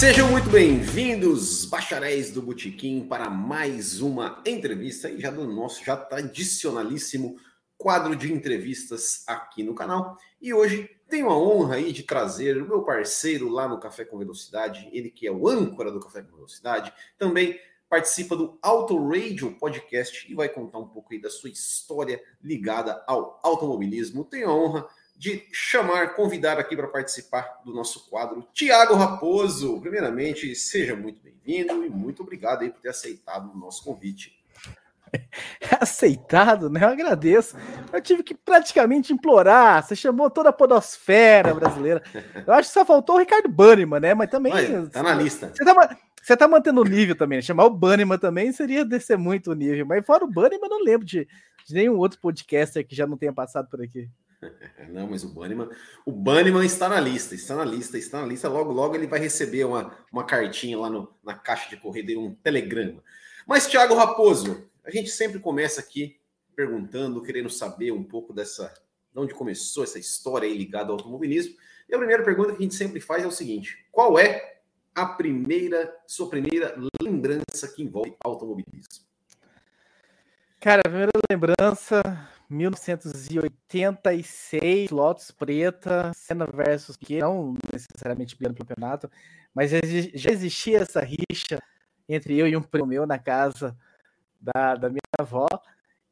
Sejam muito bem-vindos, bacharéis do Botequim, para mais uma entrevista e já do nosso já tradicionalíssimo quadro de entrevistas aqui no canal. E hoje tenho a honra aí de trazer o meu parceiro lá no Café com Velocidade, ele que é o âncora do Café com Velocidade, também participa do Auto Radio Podcast e vai contar um pouco aí da sua história ligada ao automobilismo. Tenho a honra de chamar, convidar aqui para participar do nosso quadro Tiago Raposo. Primeiramente, seja muito bem-vindo e muito obrigado aí por ter aceitado o nosso convite. Aceitado, né? Eu agradeço. Eu tive que praticamente implorar. Você chamou toda a podosfera brasileira. Eu acho que só faltou o Ricardo Banniman, né? Mas também. Olha, tá na lista. Você tá, você tá mantendo o nível também. Né? Chamar o Banniman também seria descer muito o nível. Mas fora o Banniman, não lembro de, de nenhum outro podcaster que já não tenha passado por aqui. Não, mas o Banniman, o Banniman está na lista, está na lista, está na lista. Logo, logo ele vai receber uma, uma cartinha lá no, na caixa de correio, um telegrama. Mas, Thiago Raposo, a gente sempre começa aqui perguntando, querendo saber um pouco dessa, de onde começou essa história aí ligada ao automobilismo. E a primeira pergunta que a gente sempre faz é o seguinte: qual é a primeira, sua primeira lembrança que envolve automobilismo? Cara, a primeira lembrança, 1986, Lotus Preta, Senna versus que não necessariamente pelo campeonato, mas já existia essa rixa entre eu e um primo meu na casa da, da minha avó.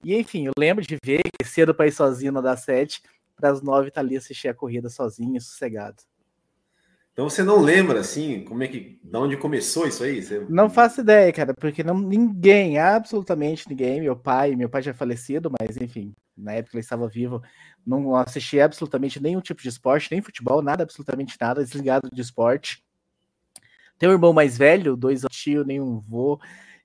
E enfim, eu lembro de ver que cedo para ir sozinho no das sete, para as nove estar tá ali assistir a corrida sozinho, sossegado. Então você não lembra assim, como é que, de onde começou isso aí? Você... Não faço ideia, cara, porque não ninguém, absolutamente ninguém, meu pai, meu pai já é falecido, mas enfim, na época ele estava vivo, não assisti absolutamente nenhum tipo de esporte, nem futebol, nada, absolutamente nada, desligado de esporte. Tem um irmão mais velho, dois tio, nenhum vô.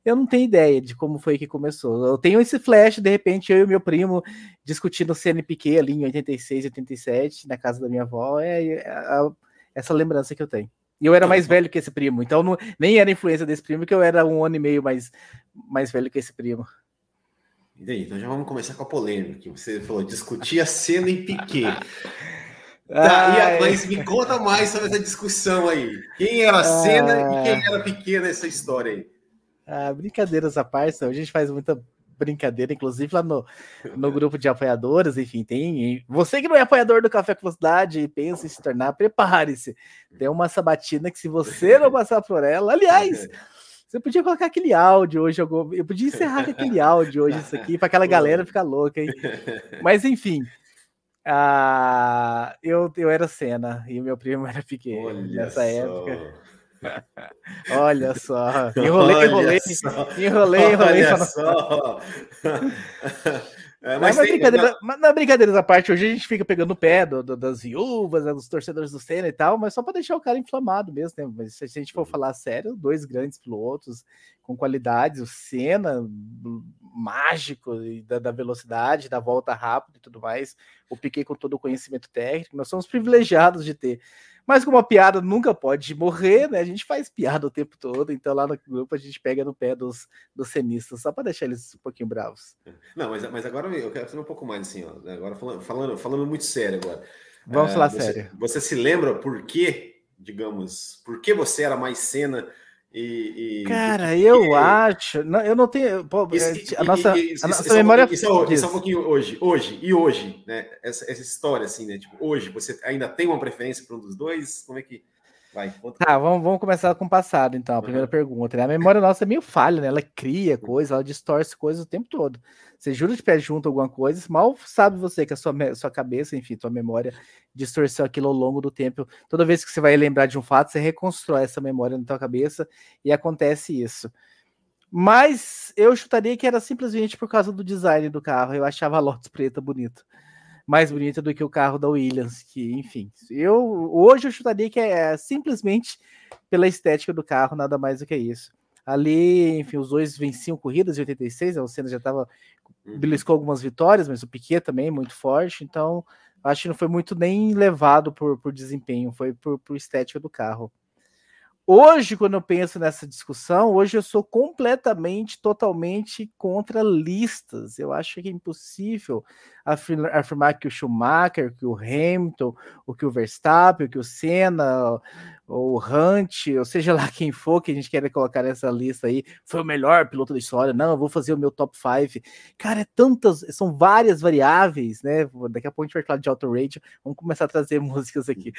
Eu não tenho ideia de como foi que começou. Eu tenho esse flash, de repente, eu e meu primo discutindo CNPq ali em 86, 87, na casa da minha avó. É, é a, essa lembrança que eu tenho. E eu era mais velho que esse primo, então não, nem era influência desse primo, que eu era um ano e meio mais, mais velho que esse primo. E daí, então já vamos começar com a polêmica. Que você falou, discutir a cena em Piquet. Tá, mas me conta mais sobre essa discussão aí. Quem era a Cena ah, e quem era Piquet nessa história aí? Ah, brincadeiras à parte, a gente faz muita brincadeira, inclusive lá no, no grupo de apoiadores, enfim, tem. Você que não é apoiador do Café com Velocidade e pensa em se tornar, prepare-se. Tem uma sabatina que, se você não passar por ela, aliás. Você podia colocar aquele áudio hoje, eu podia encerrar com aquele áudio hoje, isso aqui, para aquela galera ficar louca, hein? Mas enfim, uh, eu, eu era cena e meu primo era pequeno Olha nessa só. época. Olha só, enrolei, Olha enrolei, só. enrolei, enrolei. Olha só. É, mas, mas, tem, brincadeira, mas na brincadeira da parte, hoje a gente fica pegando o pé do, do, das viúvas, né, dos torcedores do Senna e tal, mas só para deixar o cara inflamado mesmo, né? Mas se a gente for falar sério, dois grandes pilotos com qualidades, o Senna mágico da, da, velocidade, da volta rápida e tudo mais, o Piquet com todo o conhecimento técnico, nós somos privilegiados de ter mas como a piada nunca pode morrer, né? A gente faz piada o tempo todo, então lá no grupo a gente pega no pé dos, dos cenistas, só para deixar eles um pouquinho bravos. Não, mas, mas agora eu quero saber um pouco mais assim, ó. Agora falando, falando, falando muito sério agora. Vamos é, falar você, sério. Você se lembra por que, digamos, por que você era mais cena e, e, Cara, eu acho. Não, eu não tenho. Pô, isso, a nossa, isso, a nossa isso, memória. Isso, é, isso é um pouquinho hoje, hoje e hoje, né? Essa, essa história, assim, né? Tipo, hoje, você ainda tem uma preferência para um dos dois? Como é que. Vai, Tá, vamos, vamos começar com o passado, então. A primeira uhum. pergunta. Né? A memória nossa é meio falha, né? Ela cria coisas, ela distorce coisas o tempo todo. Você jura de pé junto alguma coisa, mal sabe você que a sua, sua cabeça, enfim, tua memória distorceu aquilo ao longo do tempo. Toda vez que você vai lembrar de um fato, você reconstrói essa memória na tua cabeça e acontece isso. Mas eu chutaria que era simplesmente por causa do design do carro. Eu achava a Lotus preta bonita mais bonita do que o carro da Williams, que, enfim, eu hoje eu chutaria que é simplesmente pela estética do carro, nada mais do que isso. Ali, enfim, os dois venciam corridas em 86, o Senna já estava uhum. beliscou algumas vitórias, mas o Piquet também muito forte, então acho que não foi muito nem levado por, por desempenho, foi por, por estética do carro. Hoje, quando eu penso nessa discussão, hoje eu sou completamente, totalmente contra listas. Eu acho que é impossível afirmar que o Schumacher, que o Hamilton, ou que o Verstappen, que o Senna, ou o Hunt, ou seja lá quem for que a gente queira colocar nessa lista aí, foi o melhor piloto da história. Não, eu vou fazer o meu top 5. Cara, é tantas, são várias variáveis, né? Daqui a pouco a gente vai falar de auto radio, vamos começar a trazer músicas aqui.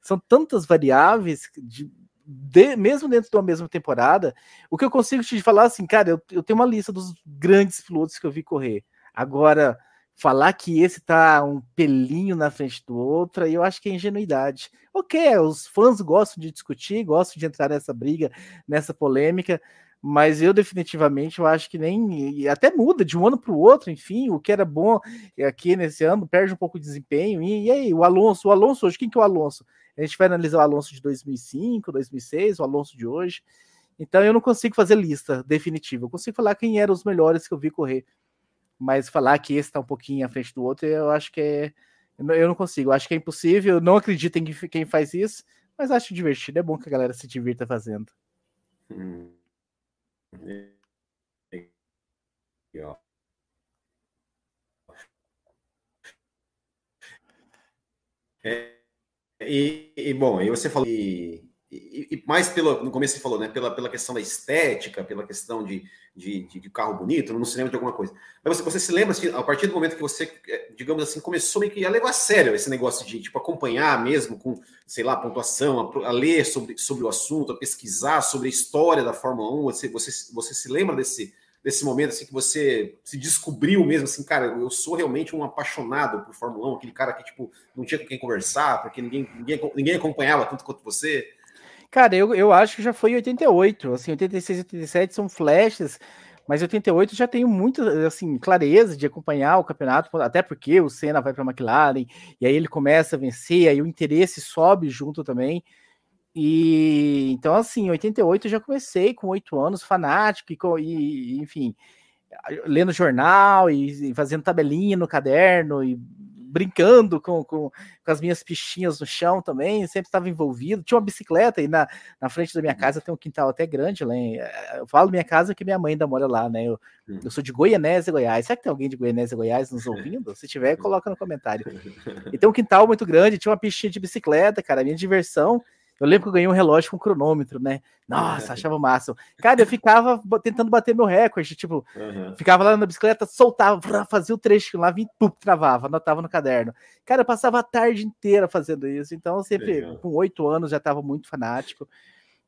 São tantas variáveis de de, mesmo dentro de uma mesma temporada, o que eu consigo te falar assim, cara, eu, eu tenho uma lista dos grandes pilotos que eu vi correr. Agora, falar que esse tá um pelinho na frente do outro, eu acho que é ingenuidade. Ok, os fãs gostam de discutir, gostam de entrar nessa briga, nessa polêmica, mas eu definitivamente eu acho que nem até muda de um ano para o outro, enfim, o que era bom aqui nesse ano perde um pouco de desempenho. E, e aí, o Alonso, o Alonso hoje, quem que é o Alonso? A gente vai analisar o Alonso de 2005, 2006, o Alonso de hoje. Então eu não consigo fazer lista definitiva. Eu consigo falar quem eram os melhores que eu vi correr. Mas falar que esse está um pouquinho à frente do outro, eu acho que é. Eu não consigo. Eu acho que é impossível. Eu não acredito em quem faz isso, mas acho divertido. É bom que a galera se divirta fazendo. Hum. É, e, e, bom, aí você falou, e, e, e, mais pelo, no começo você falou, né, pela, pela questão da estética, pela questão de, de, de, carro bonito, no cinema de alguma coisa. Mas você, você se lembra, assim, a partir do momento que você, é, digamos assim, começou meio que a levar a sério esse negócio de, tipo, acompanhar mesmo com, sei lá, pontuação, a, a ler sobre, sobre o assunto, a pesquisar sobre a história da Fórmula 1, você, você, você se lembra desse, desse momento assim que você se descobriu mesmo assim, cara, eu sou realmente um apaixonado por Fórmula 1, aquele cara que tipo não tinha com quem conversar, porque ninguém ninguém, ninguém acompanhava tanto quanto você? Cara, eu, eu acho que já foi em 88, assim, 86 e 87 são flashes, mas 88 já tenho muita assim clareza de acompanhar o campeonato, até porque o Senna vai para a McLaren e aí ele começa a vencer, aí o interesse sobe junto também. E então, assim, em 88 eu já comecei com oito anos, fanático, e, e, enfim, lendo jornal e, e, fazendo tabelinha no caderno e brincando com, com, com, as minhas pichinhas no chão também, sempre estava envolvido. Tinha uma bicicleta e na, na frente da minha casa tem um quintal até grande. Lá em, eh, eu falo minha casa que minha mãe ainda mora lá, né? Eu, eu sou de Goianésia, Goiás. Será que tem alguém de Goianésia, Goiás nos ouvindo? Se tiver, coloca no comentário. E tem um quintal muito grande, tinha uma pistinha de bicicleta, cara. Minha diversão eu lembro que eu ganhei um relógio com cronômetro, né? Nossa, achava massa. Cara, eu ficava tentando bater meu recorde, tipo, uhum. ficava lá na bicicleta, soltava, fazia o trecho lá, vim, pum, travava, anotava no caderno. Cara, eu passava a tarde inteira fazendo isso, então eu sempre, Legal. com oito anos, já estava muito fanático.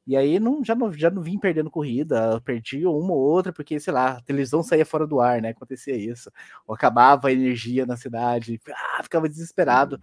E aí não, já, não, já não vim perdendo corrida, perdi uma ou outra, porque, sei lá, a televisão saía fora do ar, né? Acontecia isso. Ou acabava a energia na cidade, ah, ficava desesperado. Uhum.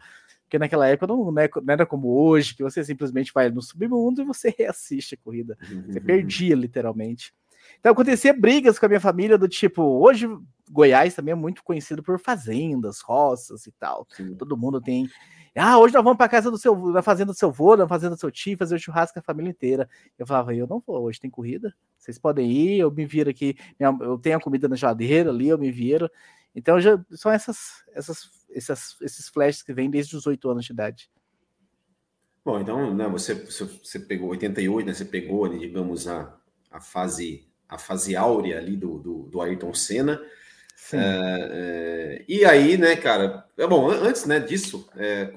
Porque naquela época não, né, não, era como hoje, que você simplesmente vai no submundo e você reassiste a corrida. Você uhum. perdia, literalmente. Então acontecia brigas com a minha família do tipo, hoje Goiás também é muito conhecido por fazendas, roças e tal. Sim. Todo mundo tem. Ah, hoje nós vamos para casa do seu, na fazenda do seu vô, na fazenda do seu tio, fazer o churrasco com a família inteira. Eu falava, eu não vou, hoje tem corrida. Vocês podem ir, eu me viro aqui, eu tenho a comida na geladeira ali, eu me viro. Então já são essas, essas essas, esses flashes que vêm desde os oito anos de idade. Bom, então, né, você, você pegou 88, né, você pegou, digamos, a, a, fase, a fase áurea ali do, do, do Ayrton Senna. É, é, e aí, né, cara, é bom, antes né, disso, é,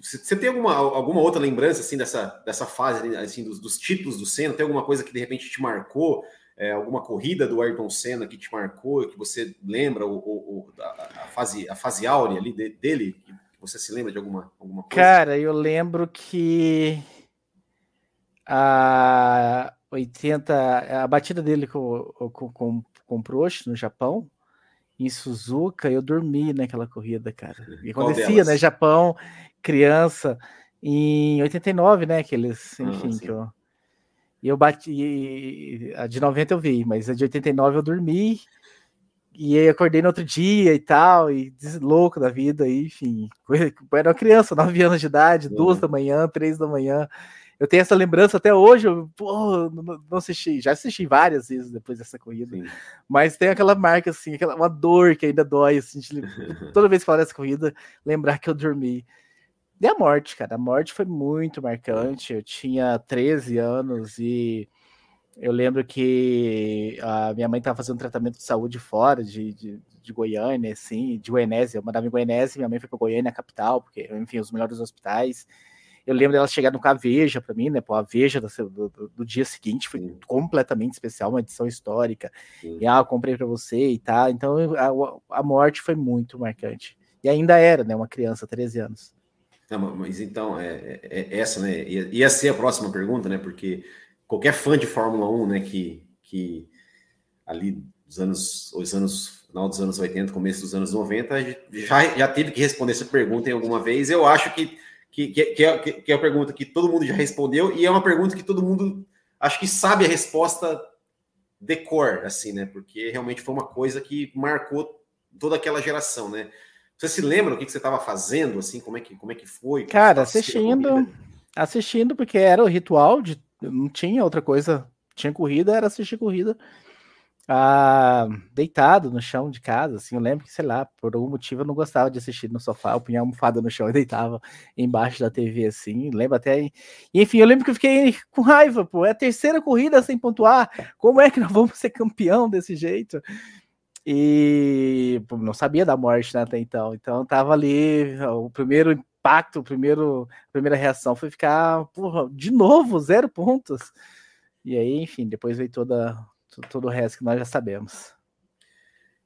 você tem alguma, alguma outra lembrança assim dessa, dessa fase assim, dos, dos títulos do Senna? Tem alguma coisa que de repente te marcou? É, alguma corrida do Ayrton Senna que te marcou, que você lembra, ou, ou a, a, fase, a fase áurea ali de, dele, que você se lembra de alguma, alguma coisa? Cara, eu lembro que a 80, a batida dele com, com, com, com o Prost no Japão, em Suzuka, eu dormi naquela corrida, cara. E acontecia, né? Japão, criança, em 89, né? Aqueles, ah, enfim, ah, que eu e eu bati. A de 90 eu vi, mas a de 89 eu dormi. E aí acordei no outro dia e tal, e louco da vida, e, enfim. Eu era uma criança, 9 anos de idade, uhum. duas da manhã, três da manhã. Eu tenho essa lembrança até hoje. Eu, pô, não assisti, já assisti várias vezes depois dessa corrida, Sim. mas tem aquela marca assim, aquela uma dor que ainda dói, assim, de, toda vez que falar dessa corrida, lembrar que eu dormi. E a morte, cara. A morte foi muito marcante. Eu tinha 13 anos e eu lembro que a minha mãe estava fazendo tratamento de saúde fora de, de, de Goiânia, assim, de Goianésia. Eu mandava em Goianésia, minha mãe foi para Goiânia, capital, porque, enfim, os melhores hospitais. Eu lembro dela chegar no Caveja para mim, né? Pô, a Veja do, do, do, dia seguinte foi Sim. completamente especial, uma edição histórica. Sim. E ah, eu comprei para você e tal. Tá. Então a, a morte foi muito marcante. E ainda era, né? Uma criança, 13 anos. Não, mas então, é, é, é, essa, né? Ia, ia ser a próxima pergunta, né? Porque qualquer fã de Fórmula 1, né, que, que ali dos anos, os anos, final dos anos 80, começo dos anos 90, já, já teve que responder essa pergunta em alguma vez. Eu acho que, que, que, é, que é uma pergunta que todo mundo já respondeu e é uma pergunta que todo mundo acho que sabe a resposta de cor, assim, né? Porque realmente foi uma coisa que marcou toda aquela geração, né? Você se lembra o que, que você estava fazendo, assim, como é que, como é que foi? Cara, assistindo, assistindo, porque era o ritual de. Não tinha outra coisa. Tinha corrida, era assistir corrida. Ah, deitado no chão de casa, assim, eu lembro que, sei lá, por algum motivo eu não gostava de assistir no sofá, eu punha a almofada no chão e deitava embaixo da TV, assim, lembro até, e, enfim, eu lembro que eu fiquei com raiva, pô, é a terceira corrida sem pontuar, como é que nós vamos ser campeão desse jeito? E pô, não sabia da morte né, até então. Então tava ali, o primeiro impacto, o primeiro, a primeira reação foi ficar, porra, de novo, zero pontos. E aí, enfim, depois veio toda, todo o resto que nós já sabemos.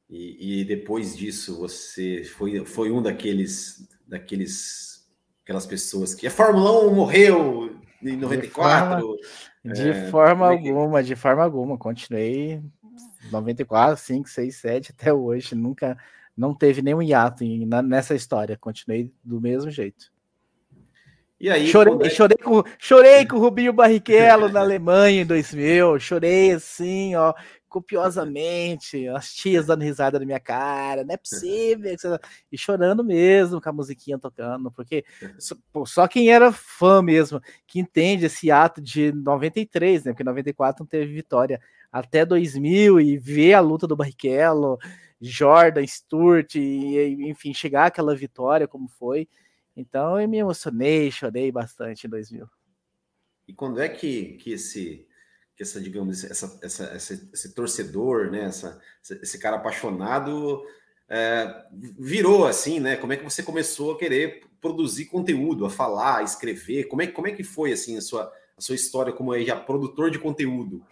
E, e, depois disso, você foi, foi um daqueles, daqueles, aquelas pessoas que a Fórmula 1 morreu em 94. De forma, de é, forma é alguma, de forma alguma. Continuei 94, 5, 6, 7 até hoje. Nunca não teve nenhum hiato em, na, nessa história. Continuei do mesmo jeito. E aí, chorei, é... chorei, com, chorei com o Rubinho Barrichello na Alemanha em 2000. Chorei assim, ó, copiosamente. As tias dando risada na minha cara. Não é possível. E chorando mesmo com a musiquinha tocando. Porque só, só quem era fã mesmo, que entende esse ato de 93, né? Porque 94 não teve vitória até 2000 e ver a luta do Barrichello, Jordan, Sturt, e, enfim, chegar àquela vitória como foi. Então eu me emocionei, chorei bastante em 2000. E quando é que, que esse que essa, digamos, essa, essa, esse, esse torcedor, né, essa, esse cara apaixonado é, virou assim, né? Como é que você começou a querer produzir conteúdo, a falar, a escrever? Como é, como é que foi assim a sua, a sua história como aí, já produtor de conteúdo?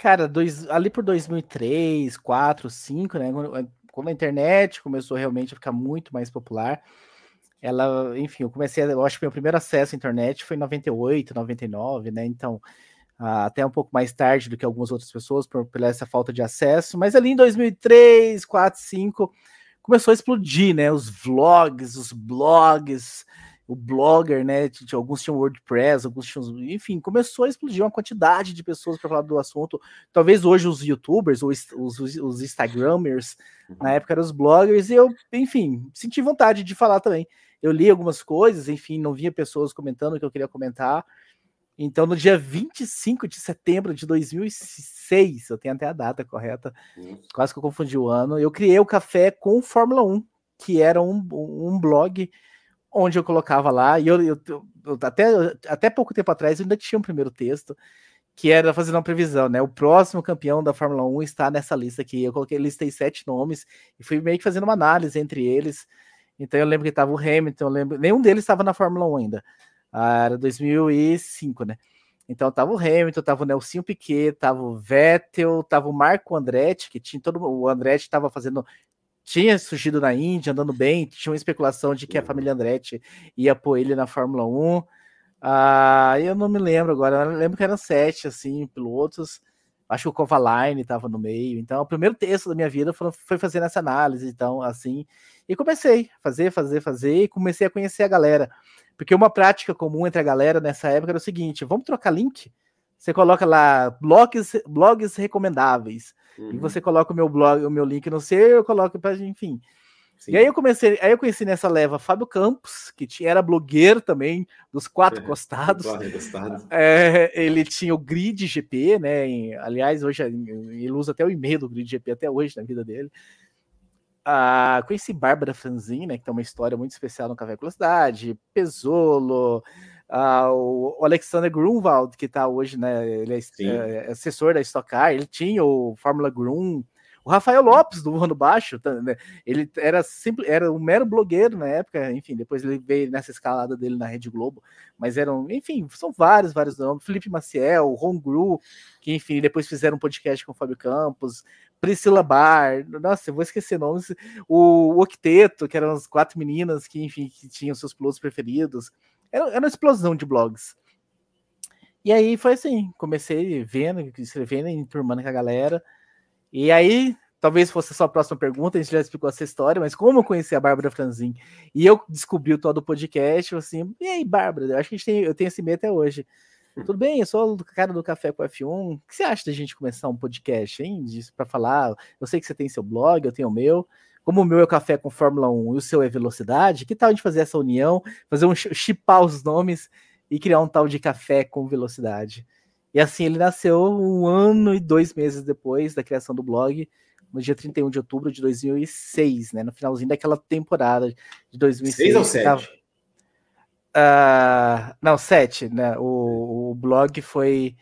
Cara, dois, ali por 2003, 4, 2005, né? Quando a internet começou realmente a ficar muito mais popular, ela, enfim, eu comecei, eu acho que meu primeiro acesso à internet foi em 98, 99, né? Então, até um pouco mais tarde do que algumas outras pessoas, por, por essa falta de acesso, mas ali em 2003, 4, 5, começou a explodir, né? Os vlogs, os blogs, o blogger, né? Alguns tinham WordPress, alguns tinham. Enfim, começou a explodir uma quantidade de pessoas para falar do assunto. Talvez hoje os YouTubers, os, os, os Instagramers, na uhum. época eram os bloggers, e eu, enfim, senti vontade de falar também. Eu li algumas coisas, enfim, não via pessoas comentando o que eu queria comentar. Então, no dia 25 de setembro de 2006, eu tenho até a data correta, quase que eu confundi o ano, eu criei o Café com Fórmula 1, que era um, um blog onde eu colocava lá, e eu, eu, eu, até, até pouco tempo atrás eu ainda tinha um primeiro texto, que era fazendo uma previsão, né? O próximo campeão da Fórmula 1 está nessa lista aqui. Eu coloquei, listei sete nomes e fui meio que fazendo uma análise entre eles. Então eu lembro que estava o Hamilton, eu lembro, nenhum deles estava na Fórmula 1 ainda. Ah, era 2005, né? Então tava o Hamilton, tava o Nelson Piquet, tava o Vettel, tava o Marco Andretti, que tinha todo o Andretti estava fazendo tinha surgido na Índia, andando bem, tinha uma especulação de que a família Andretti ia pôr ele na Fórmula 1. Ah, eu não me lembro agora, eu lembro que eram sete, assim, pilotos. Acho que o Kovalainen estava no meio. Então, o primeiro texto da minha vida foi, fazendo essa análise, então, assim. E comecei a fazer, fazer, fazer, e comecei a conhecer a galera. Porque uma prática comum entre a galera nessa época era o seguinte: vamos trocar link? Você coloca lá blogs, blogs recomendáveis. Uhum. E você coloca o meu blog, o meu link no seu, eu coloco para enfim. Sim. E aí eu comecei, aí eu conheci nessa leva Fábio Campos, que tinha, era blogueiro também, dos quatro é, costados. É, ele tinha o Grid GP, né? Em, aliás, hoje ele usa até o e-mail do Grid GP até hoje na vida dele. Ah, conheci Bárbara Franzin, né, que tem uma história muito especial no Café Velocidade, Pesolo, ah, o Alexander Grunwald, que está hoje, né, ele é, é, assessor da Stock Car, ele tinha o Fórmula Grun, o Rafael Lopes, do Ano Baixo, né, ele era simples, era um mero blogueiro na época, enfim, depois ele veio nessa escalada dele na Rede Globo, mas eram, enfim, são vários, vários nomes, Felipe Maciel, Ron Gru, que, enfim, depois fizeram um podcast com o Fábio Campos, Priscila Bar, nossa, eu vou esquecer nomes, o, o Octeto, que eram as quatro meninas que, enfim, que tinham seus pilotos preferidos, era, era uma explosão de blogs. E aí foi assim, comecei vendo, escrevendo, enturmando com a galera, e aí, talvez fosse a sua próxima pergunta, a gente já explicou essa história, mas como eu conheci a Bárbara Franzin e eu descobri o todo o podcast, eu assim, e aí, Bárbara, eu acho que a gente tem, eu tenho esse medo até hoje. Tudo bem, eu sou o cara do Café com F1. O que você acha da gente começar um podcast, hein? Para falar. Eu sei que você tem seu blog, eu tenho o meu. Como o meu é Café com Fórmula 1 e o seu é Velocidade, que tal a gente fazer essa união, fazer um chipar os nomes e criar um tal de Café com Velocidade? E assim ele nasceu um ano e dois meses depois da criação do blog, no dia 31 de outubro de 2006, né? No finalzinho daquela temporada de 2006. 6 ou 7? Tava... Uh, não, 7, né? O, o blog foi.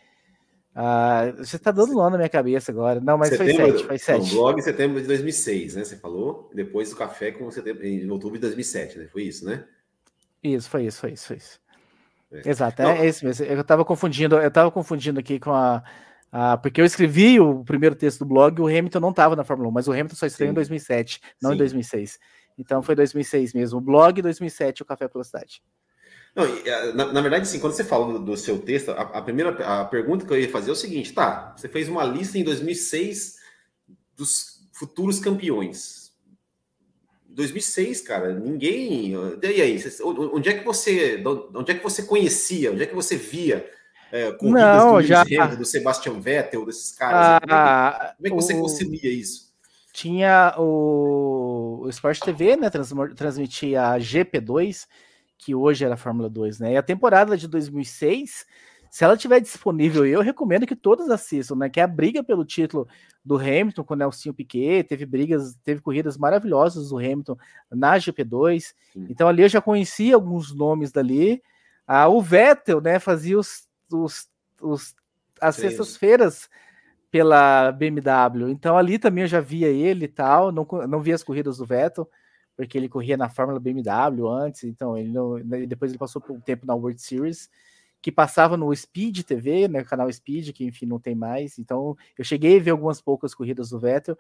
Uh, você está dando nó na minha cabeça agora. Não, mas setembro, foi 7, foi 7. o blog em setembro de 2006, né? Você falou. Depois do café com setembro, em outubro de 2007, né? Foi isso, né? Isso, foi isso, foi isso, foi isso. É. Exato, é, é isso mesmo. Eu estava confundindo, eu estava confundindo aqui com a, a, Porque eu escrevi o primeiro texto do blog e o Hamilton não estava na Fórmula 1, mas o Hamilton só estreou Sim. em 2007, não Sim. em 2006. Então foi 2006 mesmo. O blog 2007, o Café pela Cidade. Não, na, na, verdade, sim, quando você fala do, do seu texto, a, a, primeira a pergunta que eu ia fazer é o seguinte: tá, você fez uma lista em 2006 dos futuros campeões. 2006, cara, ninguém. E aí, onde é que você, onde é que você conhecia, onde é que você via é, corridas Não, do já... Hamilton, do Sebastian Vettel, desses caras? Ah, como é que, você o... concilia isso? Tinha o, o Sport TV, né? transmitia a GP2, que hoje era a Fórmula 2, né? E a temporada de 2006 se ela tiver disponível, eu recomendo que todos assistam, né? Que é a briga pelo título do Hamilton com o Nelson Piquet, teve brigas, teve corridas maravilhosas do Hamilton na GP2. Sim. Então ali eu já conhecia alguns nomes dali. Ah, o Vettel, né, fazia os, os, os as sextas-feiras pela BMW. Então ali também eu já via ele e tal, não, não via as corridas do Vettel, porque ele corria na Fórmula BMW antes, então ele não, depois ele passou por um tempo na World Series que passava no Speed TV, né, canal Speed, que enfim não tem mais. Então eu cheguei a ver algumas poucas corridas do Vettel.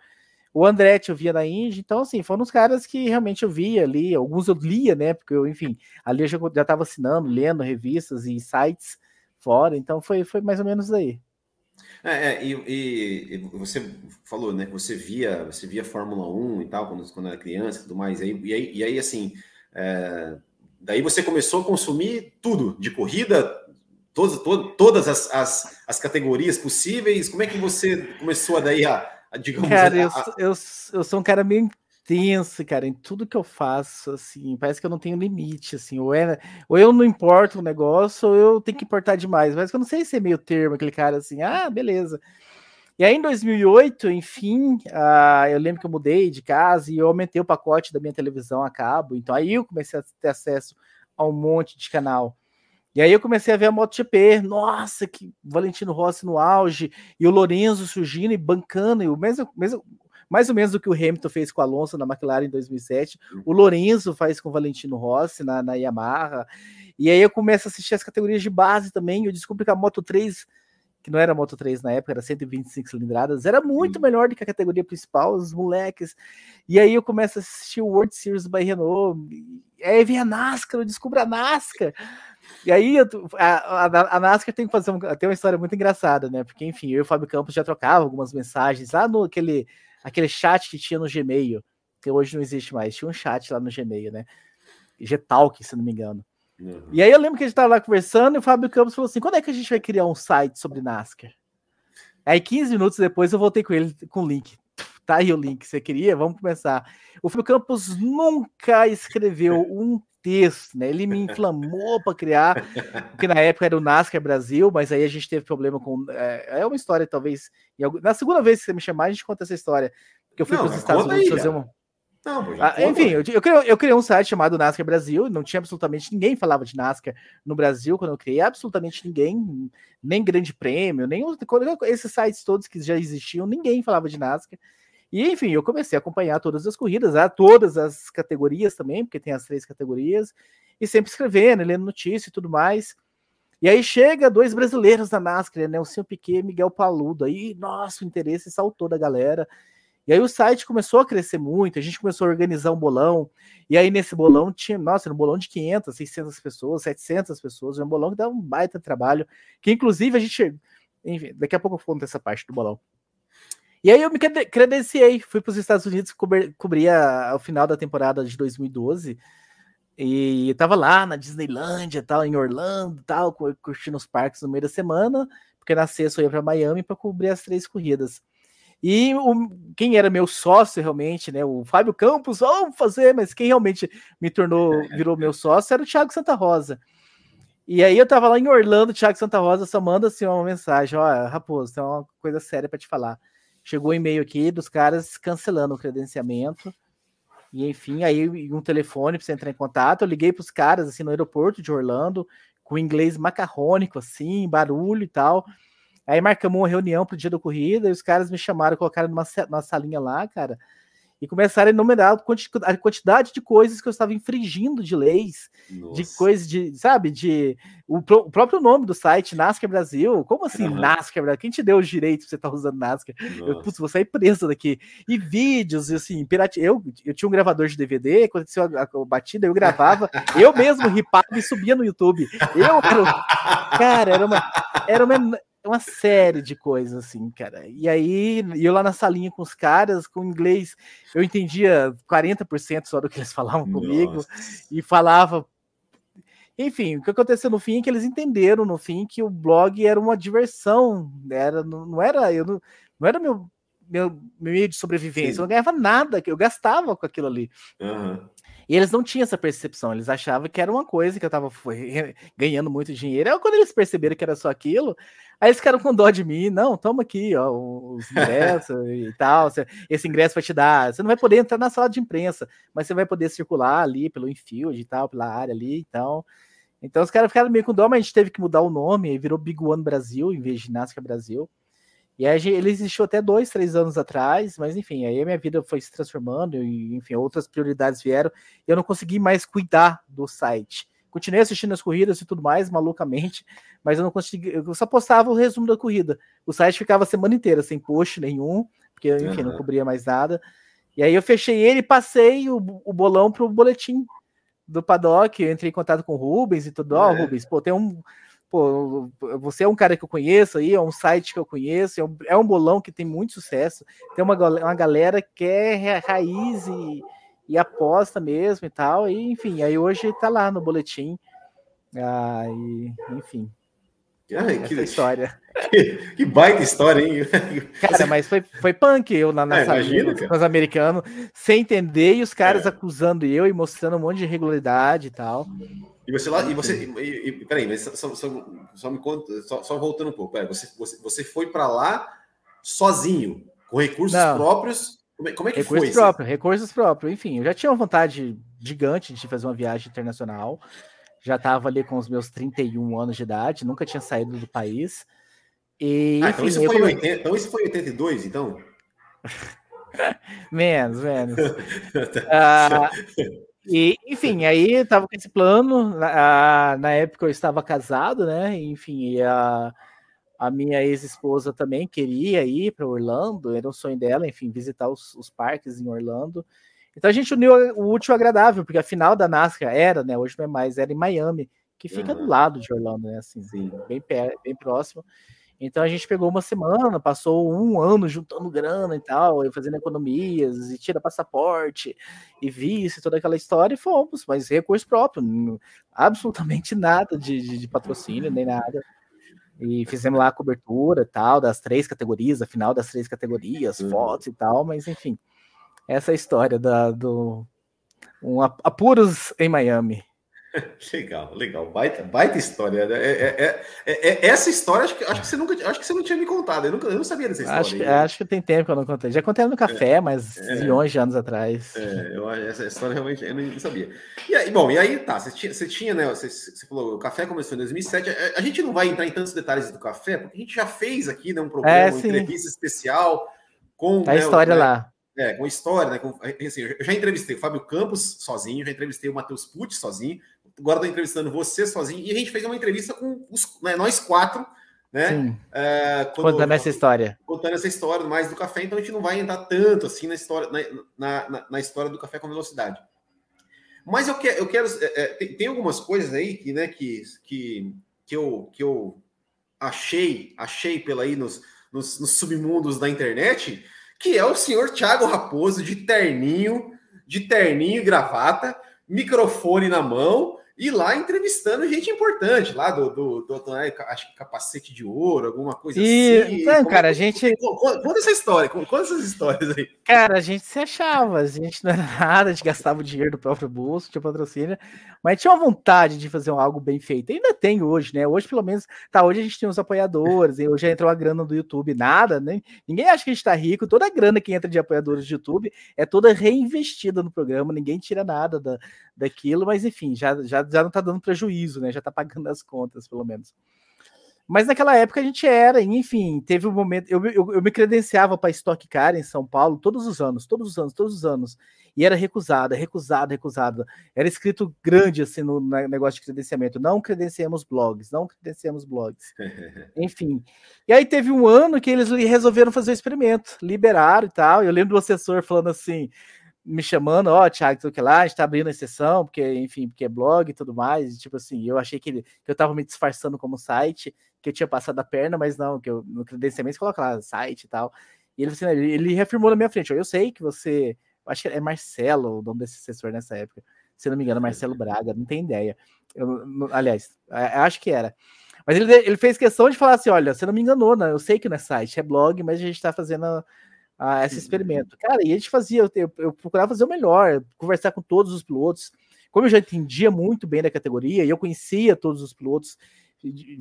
O Andretti eu via na Indy, então assim, foram os caras que realmente eu via ali, alguns eu lia, né, porque eu, enfim, ali eu já, já tava assinando, lendo revistas e sites fora, então foi, foi mais ou menos aí. É, é e, e, você falou, né, que você via, você via Fórmula 1 e tal, quando, quando era criança e tudo mais, e aí, e aí, e aí assim, é, daí você começou a consumir tudo, de corrida, todas, todas, todas as, as, as, categorias possíveis? Como é que você começou daí a, a digamos... Cara, a, a... Eu, eu, eu sou um cara meio intenso, cara, em tudo que eu faço, assim, parece que eu não tenho limite, assim, ou, é, ou eu não importo o negócio, ou eu tenho que importar demais, mas eu não sei se é meio termo, aquele cara assim, ah, beleza. E aí, em 2008, enfim, uh, eu lembro que eu mudei de casa e eu aumentei o pacote da minha televisão a cabo, então aí eu comecei a ter acesso a um monte de canal. E aí eu comecei a ver a MotoGP, nossa, que Valentino Rossi no auge, e o Lorenzo surgindo e bancando, e o mesmo, mesmo, mais ou menos o que o Hamilton fez com o Alonso na McLaren em 2007, o Lorenzo faz com o Valentino Rossi na, na Yamaha, e aí eu começo a assistir as categorias de base também, eu descobri que a Moto 3 que não era Moto 3 na época, era 125 cilindradas, era muito melhor do que a categoria principal, os moleques. E aí eu começo a assistir o World Series by Renault, e aí vem a NASCAR, eu descubro a NASCAR. E aí a, a, a NASCAR tem que fazer um, tem uma história muito engraçada, né? Porque, enfim, eu e o Fábio Campos já trocava algumas mensagens lá no aquele, aquele chat que tinha no Gmail, que hoje não existe mais, tinha um chat lá no Gmail, né? G-Talk, se não me engano. Uhum. E aí eu lembro que a gente estava lá conversando e o Fábio Campos falou assim: quando é que a gente vai criar um site sobre NASCAR? Aí 15 minutos depois eu voltei com ele com o link. Tá aí o link, você queria? Vamos começar. O Fábio Campos nunca escreveu um texto, né? Ele me inflamou para criar, porque na época era o NASCAR Brasil, mas aí a gente teve problema com. É, é uma história, talvez. Na segunda vez que você me chamar, a gente conta essa história. Porque eu fui para os Estados Unidos aí, fazer uma. Não, ah, enfim, eu, eu, criei, eu criei um site chamado NASCAR Brasil, não tinha absolutamente ninguém falava de NASCAR no Brasil quando eu criei, absolutamente ninguém, nem Grande Prêmio, nem esses sites todos que já existiam, ninguém falava de NASCAR. E enfim, eu comecei a acompanhar todas as corridas, a todas as categorias também, porque tem as três categorias, e sempre escrevendo, lendo notícia e tudo mais. E aí chega dois brasileiros da NASCAR, né, Nelson Piquet e Miguel Paludo. Aí, nossa, o interesse saltou da galera. E aí o site começou a crescer muito, a gente começou a organizar um bolão, e aí nesse bolão tinha, nossa, um bolão de 500, 600 pessoas, 700 pessoas, um bolão que dava um baita trabalho, que inclusive a gente, enfim, daqui a pouco eu conto essa parte do bolão. E aí eu me credenciei, fui para os Estados Unidos cobrir, a, o final da temporada de 2012, e estava lá na Disneylândia, tal, em Orlando, tal, curtindo os parques no meio da semana, porque na sexta eu ia para Miami para cobrir as três corridas. E o, quem era meu sócio realmente, né? O Fábio Campos, vamos fazer, mas quem realmente me tornou, virou meu sócio era o Thiago Santa Rosa. E aí eu tava lá em Orlando, o Thiago Santa Rosa só manda assim uma mensagem: ó, Raposo, tem uma coisa séria para te falar. Chegou um e-mail aqui dos caras cancelando o credenciamento. E enfim, aí um telefone para você entrar em contato. Eu liguei para os caras assim no aeroporto de Orlando, com inglês macarrônico, assim, barulho e tal. Aí marcamos uma reunião pro dia da corrida e os caras me chamaram, colocaram numa, numa salinha lá, cara, e começaram a enumerar a quantidade de coisas que eu estava infringindo de leis, Nossa. de coisas de, sabe, de o, o, próprio nome do site, NASCAR Brasil. Como assim uhum. NASCAR Brasil? Quem te deu os direitos pra você estar tá usando NASCAR? Eu, putz, vou sair preso daqui. E vídeos, assim, pirate... eu, eu tinha um gravador de DVD, aconteceu a, a, a batida, eu gravava, eu mesmo ripava e subia no YouTube. Eu, cara, cara era uma, era uma uma série de coisas, assim, cara. E aí, eu lá na salinha com os caras, com inglês, eu entendia 40% só do que eles falavam comigo, Nossa. e falava. Enfim, o que aconteceu no fim é que eles entenderam no fim que o blog era uma diversão, era, não era, eu não, não era meu, meu, meu meio de sobrevivência, Sim. eu não ganhava nada, eu gastava com aquilo ali. Uhum. E eles não tinham essa percepção, eles achavam que era uma coisa que eu tava ganhando muito dinheiro. Aí quando eles perceberam que era só aquilo, aí eles ficaram com dó de mim. Não, toma aqui, ó, os ingressos e tal. Esse ingresso vai te dar. Você não vai poder entrar na sala de imprensa, mas você vai poder circular ali pelo infield e tal, pela área ali. Então, então os caras ficaram meio com dó, mas a gente teve que mudar o nome, aí virou Big One Brasil em vez de Ginástica Brasil. E aí ele existiu até dois, três anos atrás, mas enfim, aí a minha vida foi se transformando, e enfim, outras prioridades vieram, e eu não consegui mais cuidar do site. Continuei assistindo as corridas e tudo mais, malucamente, mas eu não consegui, eu só postava o resumo da corrida. O site ficava a semana inteira sem post nenhum, porque, enfim, uhum. não cobria mais nada. E aí eu fechei ele e passei o, o bolão pro boletim do paddock, eu entrei em contato com o Rubens e tudo, ó, é. oh, Rubens, pô, tem um pô, você é um cara que eu conheço aí, é um site que eu conheço, é um, é um bolão que tem muito sucesso, tem uma, uma galera que é raiz e, e aposta mesmo e tal, e enfim, aí hoje tá lá no boletim, ah, e, enfim. Ai, que história. Que, que, baita história, hein? Cara, mas foi, foi punk eu na, na é, imagina, com os americanos, sem entender, e os caras é. acusando eu e mostrando um monte de irregularidade e tal. E você lá, e você, e, e, peraí, mas só, só, só me conta, só, só, voltando um pouco, peraí, você, você, você foi para lá sozinho, com recursos Não. próprios? Como é, como é que recursos foi? Próprios, recursos próprios, enfim, eu já tinha uma vontade gigante de fazer uma viagem internacional, já estava ali com os meus 31 anos de idade, nunca tinha saído do país. E, ah, então, isso foi 80, então isso foi 82, então? menos, menos. ah, e, enfim, aí tava com esse plano. Na, na época eu estava casado, né? Enfim, a, a minha ex-esposa também queria ir para Orlando, era um sonho dela, enfim, visitar os, os, parques em Orlando. Então a gente uniu o útil ao agradável, porque a final da NASCAR era, né? Hoje não é mais, era em Miami, que fica uhum. do lado de Orlando, né? Assim, bem, bem próximo. Então a gente pegou uma semana, passou um ano juntando grana e tal, e fazendo economias, e tira passaporte, e vice, toda aquela história, e fomos, mas recurso próprio, absolutamente nada de, de, de patrocínio, nem nada. E fizemos lá a cobertura e tal, das três categorias, a final das três categorias, uhum. fotos e tal, mas enfim, essa é a história da, do um apuros em Miami. Legal, legal. Baita, baita história. Né? É, é, é, é, essa história, acho que, acho que você nunca acho que você não tinha me contado. Eu, nunca, eu não sabia dessa história. Acho, que, acho que tem tempo que eu não contei. Já contei no café, mas milhões de anos atrás. eu, essa história realmente eu não sabia. E aí, bom, e aí tá, você tinha, você tinha né? Você, você falou, o café começou em 2007. A, a, gente não vai entrar em tantos detalhes do café, porque a gente já fez aqui né, um programa, uma entrevista especial com. A né, história o, lá. É, com história, né? Com, assim, eu já entrevistei o Fábio Campos sozinho, já entrevistei o Matheus Pucci sozinho, agora estou entrevistando você sozinho, e a gente fez uma entrevista com os, né, nós quatro, né? É, quando, contando essa história. Contando essa história mais do café, então a gente não vai entrar tanto assim na história, na, na, na história do café com velocidade. Mas eu, que, eu quero. É, é, tem, tem, algumas coisas aí que, né, que, que, que, eu, que eu achei, achei pela aí nos, nos, nos submundos da internet que é o senhor Thiago Raposo de terninho, de terninho e gravata, microfone na mão e lá entrevistando gente importante, lá do, do, do, do né, acho que capacete de ouro, alguma coisa e, assim. Não, como, cara, a gente. Conta essa história, conta essas histórias aí. Cara, a gente se achava, a gente não era nada, a gente gastava o dinheiro do próprio bolso, tinha patrocínio, mas tinha uma vontade de fazer algo bem feito. Ainda tem hoje, né? Hoje, pelo menos, tá, hoje a gente tem uns apoiadores, hoje já entrou a grana do YouTube, nada, né? Ninguém acha que a gente tá rico, toda a grana que entra de apoiadores do YouTube é toda reinvestida no programa, ninguém tira nada da, daquilo, mas enfim, já, já, já não tá dando prejuízo, né? Já tá pagando as contas, pelo menos. Mas naquela época a gente era, enfim, teve um momento. Eu, eu, eu me credenciava para Stock Car em São Paulo todos os anos, todos os anos, todos os anos. E era recusada, recusada, recusada. Era escrito grande assim no, no negócio de credenciamento. Não credenciamos blogs, não credenciamos blogs. enfim. E aí teve um ano que eles resolveram fazer o experimento, liberaram e tal. Eu lembro do assessor falando assim: me chamando, ó, oh, Thiago, tudo que lá, a gente tá abrindo a exceção, porque, enfim, porque é blog e tudo mais. tipo assim, eu achei que, ele, que eu tava me disfarçando como site, que eu tinha passado a perna, mas não, que eu no credenciamento coloca lá site e tal. E ele, assim, ele, ele reafirmou na minha frente, eu sei que você, acho que é Marcelo o nome desse assessor nessa época, se não me engano, Marcelo Braga, não tem ideia. Eu, aliás, eu acho que era. Mas ele, ele fez questão de falar assim: olha, você não me enganou, né? Eu sei que não é site, é blog, mas a gente está fazendo a esse experimento. Cara, e a gente fazia, eu, eu, procurava fazer o melhor, conversar com todos os pilotos. Como eu já entendia muito bem da categoria, e eu conhecia todos os pilotos,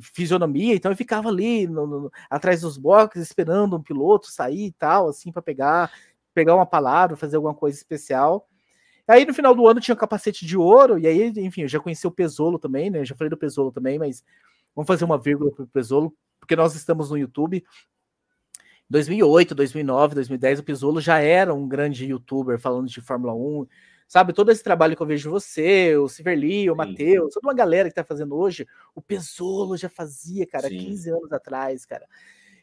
fisionomia, então eu ficava ali no, no, atrás dos boxes esperando um piloto sair e tal, assim, para pegar, pegar uma palavra, fazer alguma coisa especial. Aí no final do ano tinha o capacete de ouro, e aí, enfim, eu já conheci o Pesolo também, né? Eu já falei do Pesolo também, mas vamos fazer uma vírgula pro Pesolo, porque nós estamos no YouTube. 2008, 2009, 2010, o Pisolo já era um grande youtuber falando de Fórmula 1. Sabe, todo esse trabalho que eu vejo você, o Siverli, o Matheus, toda uma galera que tá fazendo hoje, o Pesolo já fazia, cara, Sim. 15 anos atrás, cara.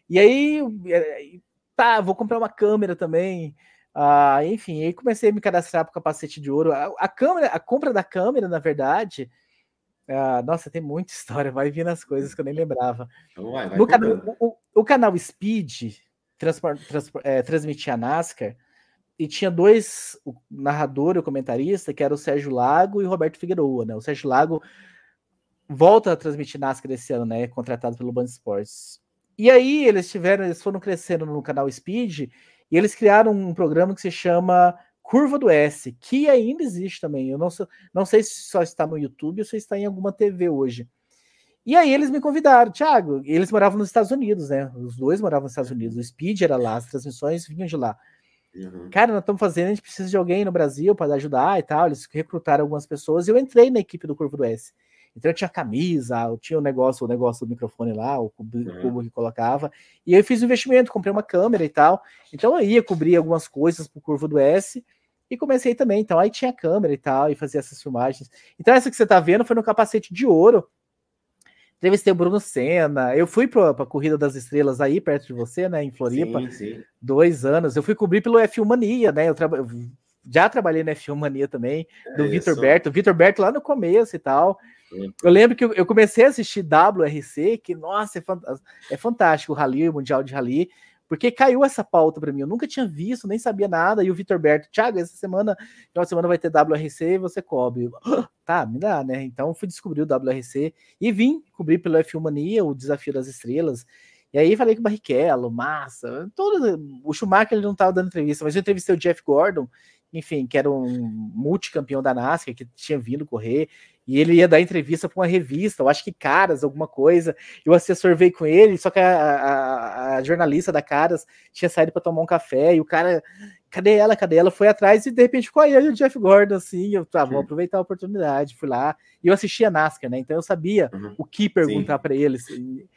E aí, é, tá, vou comprar uma câmera também. Ah, enfim, aí comecei a me cadastrar para o capacete de ouro. A, a, câmera, a compra da câmera, na verdade, ah, nossa, tem muita história, vai vir nas coisas que eu nem lembrava. Então vai, vai no canal, o, o, canal Speed, é, transmitia a NASCAR e tinha dois, o narrador e o comentarista, que era o Sérgio Lago e o Roberto Figueroa, né? O Sérgio Lago volta a transmitir NASCAR esse ano, né? Contratado pelo Band Sports. E aí eles tiveram, eles foram crescendo no canal Speed e eles criaram um programa que se chama Curva do S, que ainda existe também. Eu não, não sei se só está no YouTube ou se está em alguma TV hoje. E aí eles me convidaram, Thiago, eles moravam nos Estados Unidos, né? Os dois moravam nos Estados Unidos, o Speed era lá, as transmissões vinham de lá. Uhum. Cara, nós estamos fazendo, a gente precisa de alguém no Brasil para ajudar e tal. Eles recrutaram algumas pessoas e eu entrei na equipe do Curvo do S. Então eu tinha camisa, eu tinha o negócio, o negócio do microfone lá, o cubo, uhum. cubo que colocava. E eu fiz um investimento, comprei uma câmera e tal. Então eu ia cobrir algumas coisas pro Curvo do S e comecei também. Então aí tinha câmera e tal, e fazia essas filmagens. Então essa que você tá vendo foi no capacete de ouro Entrevistei o Bruno Senna. Eu fui para a Corrida das Estrelas aí, perto de você, né? Em Floripa. Sim, sim. Dois anos. Eu fui cobrir pelo F1 Mania, né? Eu traba... já trabalhei no F1 Mania também, do é Vitor Berto. Vitor Berto lá no começo e tal. Eu lembro que eu comecei a assistir WRC, que, nossa, é, é fantástico o Rally, o Mundial de Rally. Porque caiu essa pauta para mim, eu nunca tinha visto, nem sabia nada. E o Vitor Berto, Thiago, essa semana, final semana vai ter WRC você cobre. tá, me dá, né? Então fui descobrir o WRC e vim cobrir pelo F1 Mania, o Desafio das Estrelas. E aí falei com o Barrichello, Massa, todo, o Schumacher ele não estava dando entrevista, mas eu entrevistei o Jeff Gordon enfim, que era um multicampeão da NASCAR, que tinha vindo correr, e ele ia dar entrevista para uma revista, eu acho que Caras, alguma coisa. E o assessor veio com ele, só que a, a, a jornalista da Caras tinha saído para tomar um café, e o cara, cadê ela? Cadê ela? Foi atrás e de repente ficou aí o Jeff Gordon, assim. Eu tá, vou aproveitar a oportunidade, fui lá. E eu assistia NASCAR, né? Então eu sabia uhum. o que perguntar para ele. Assim.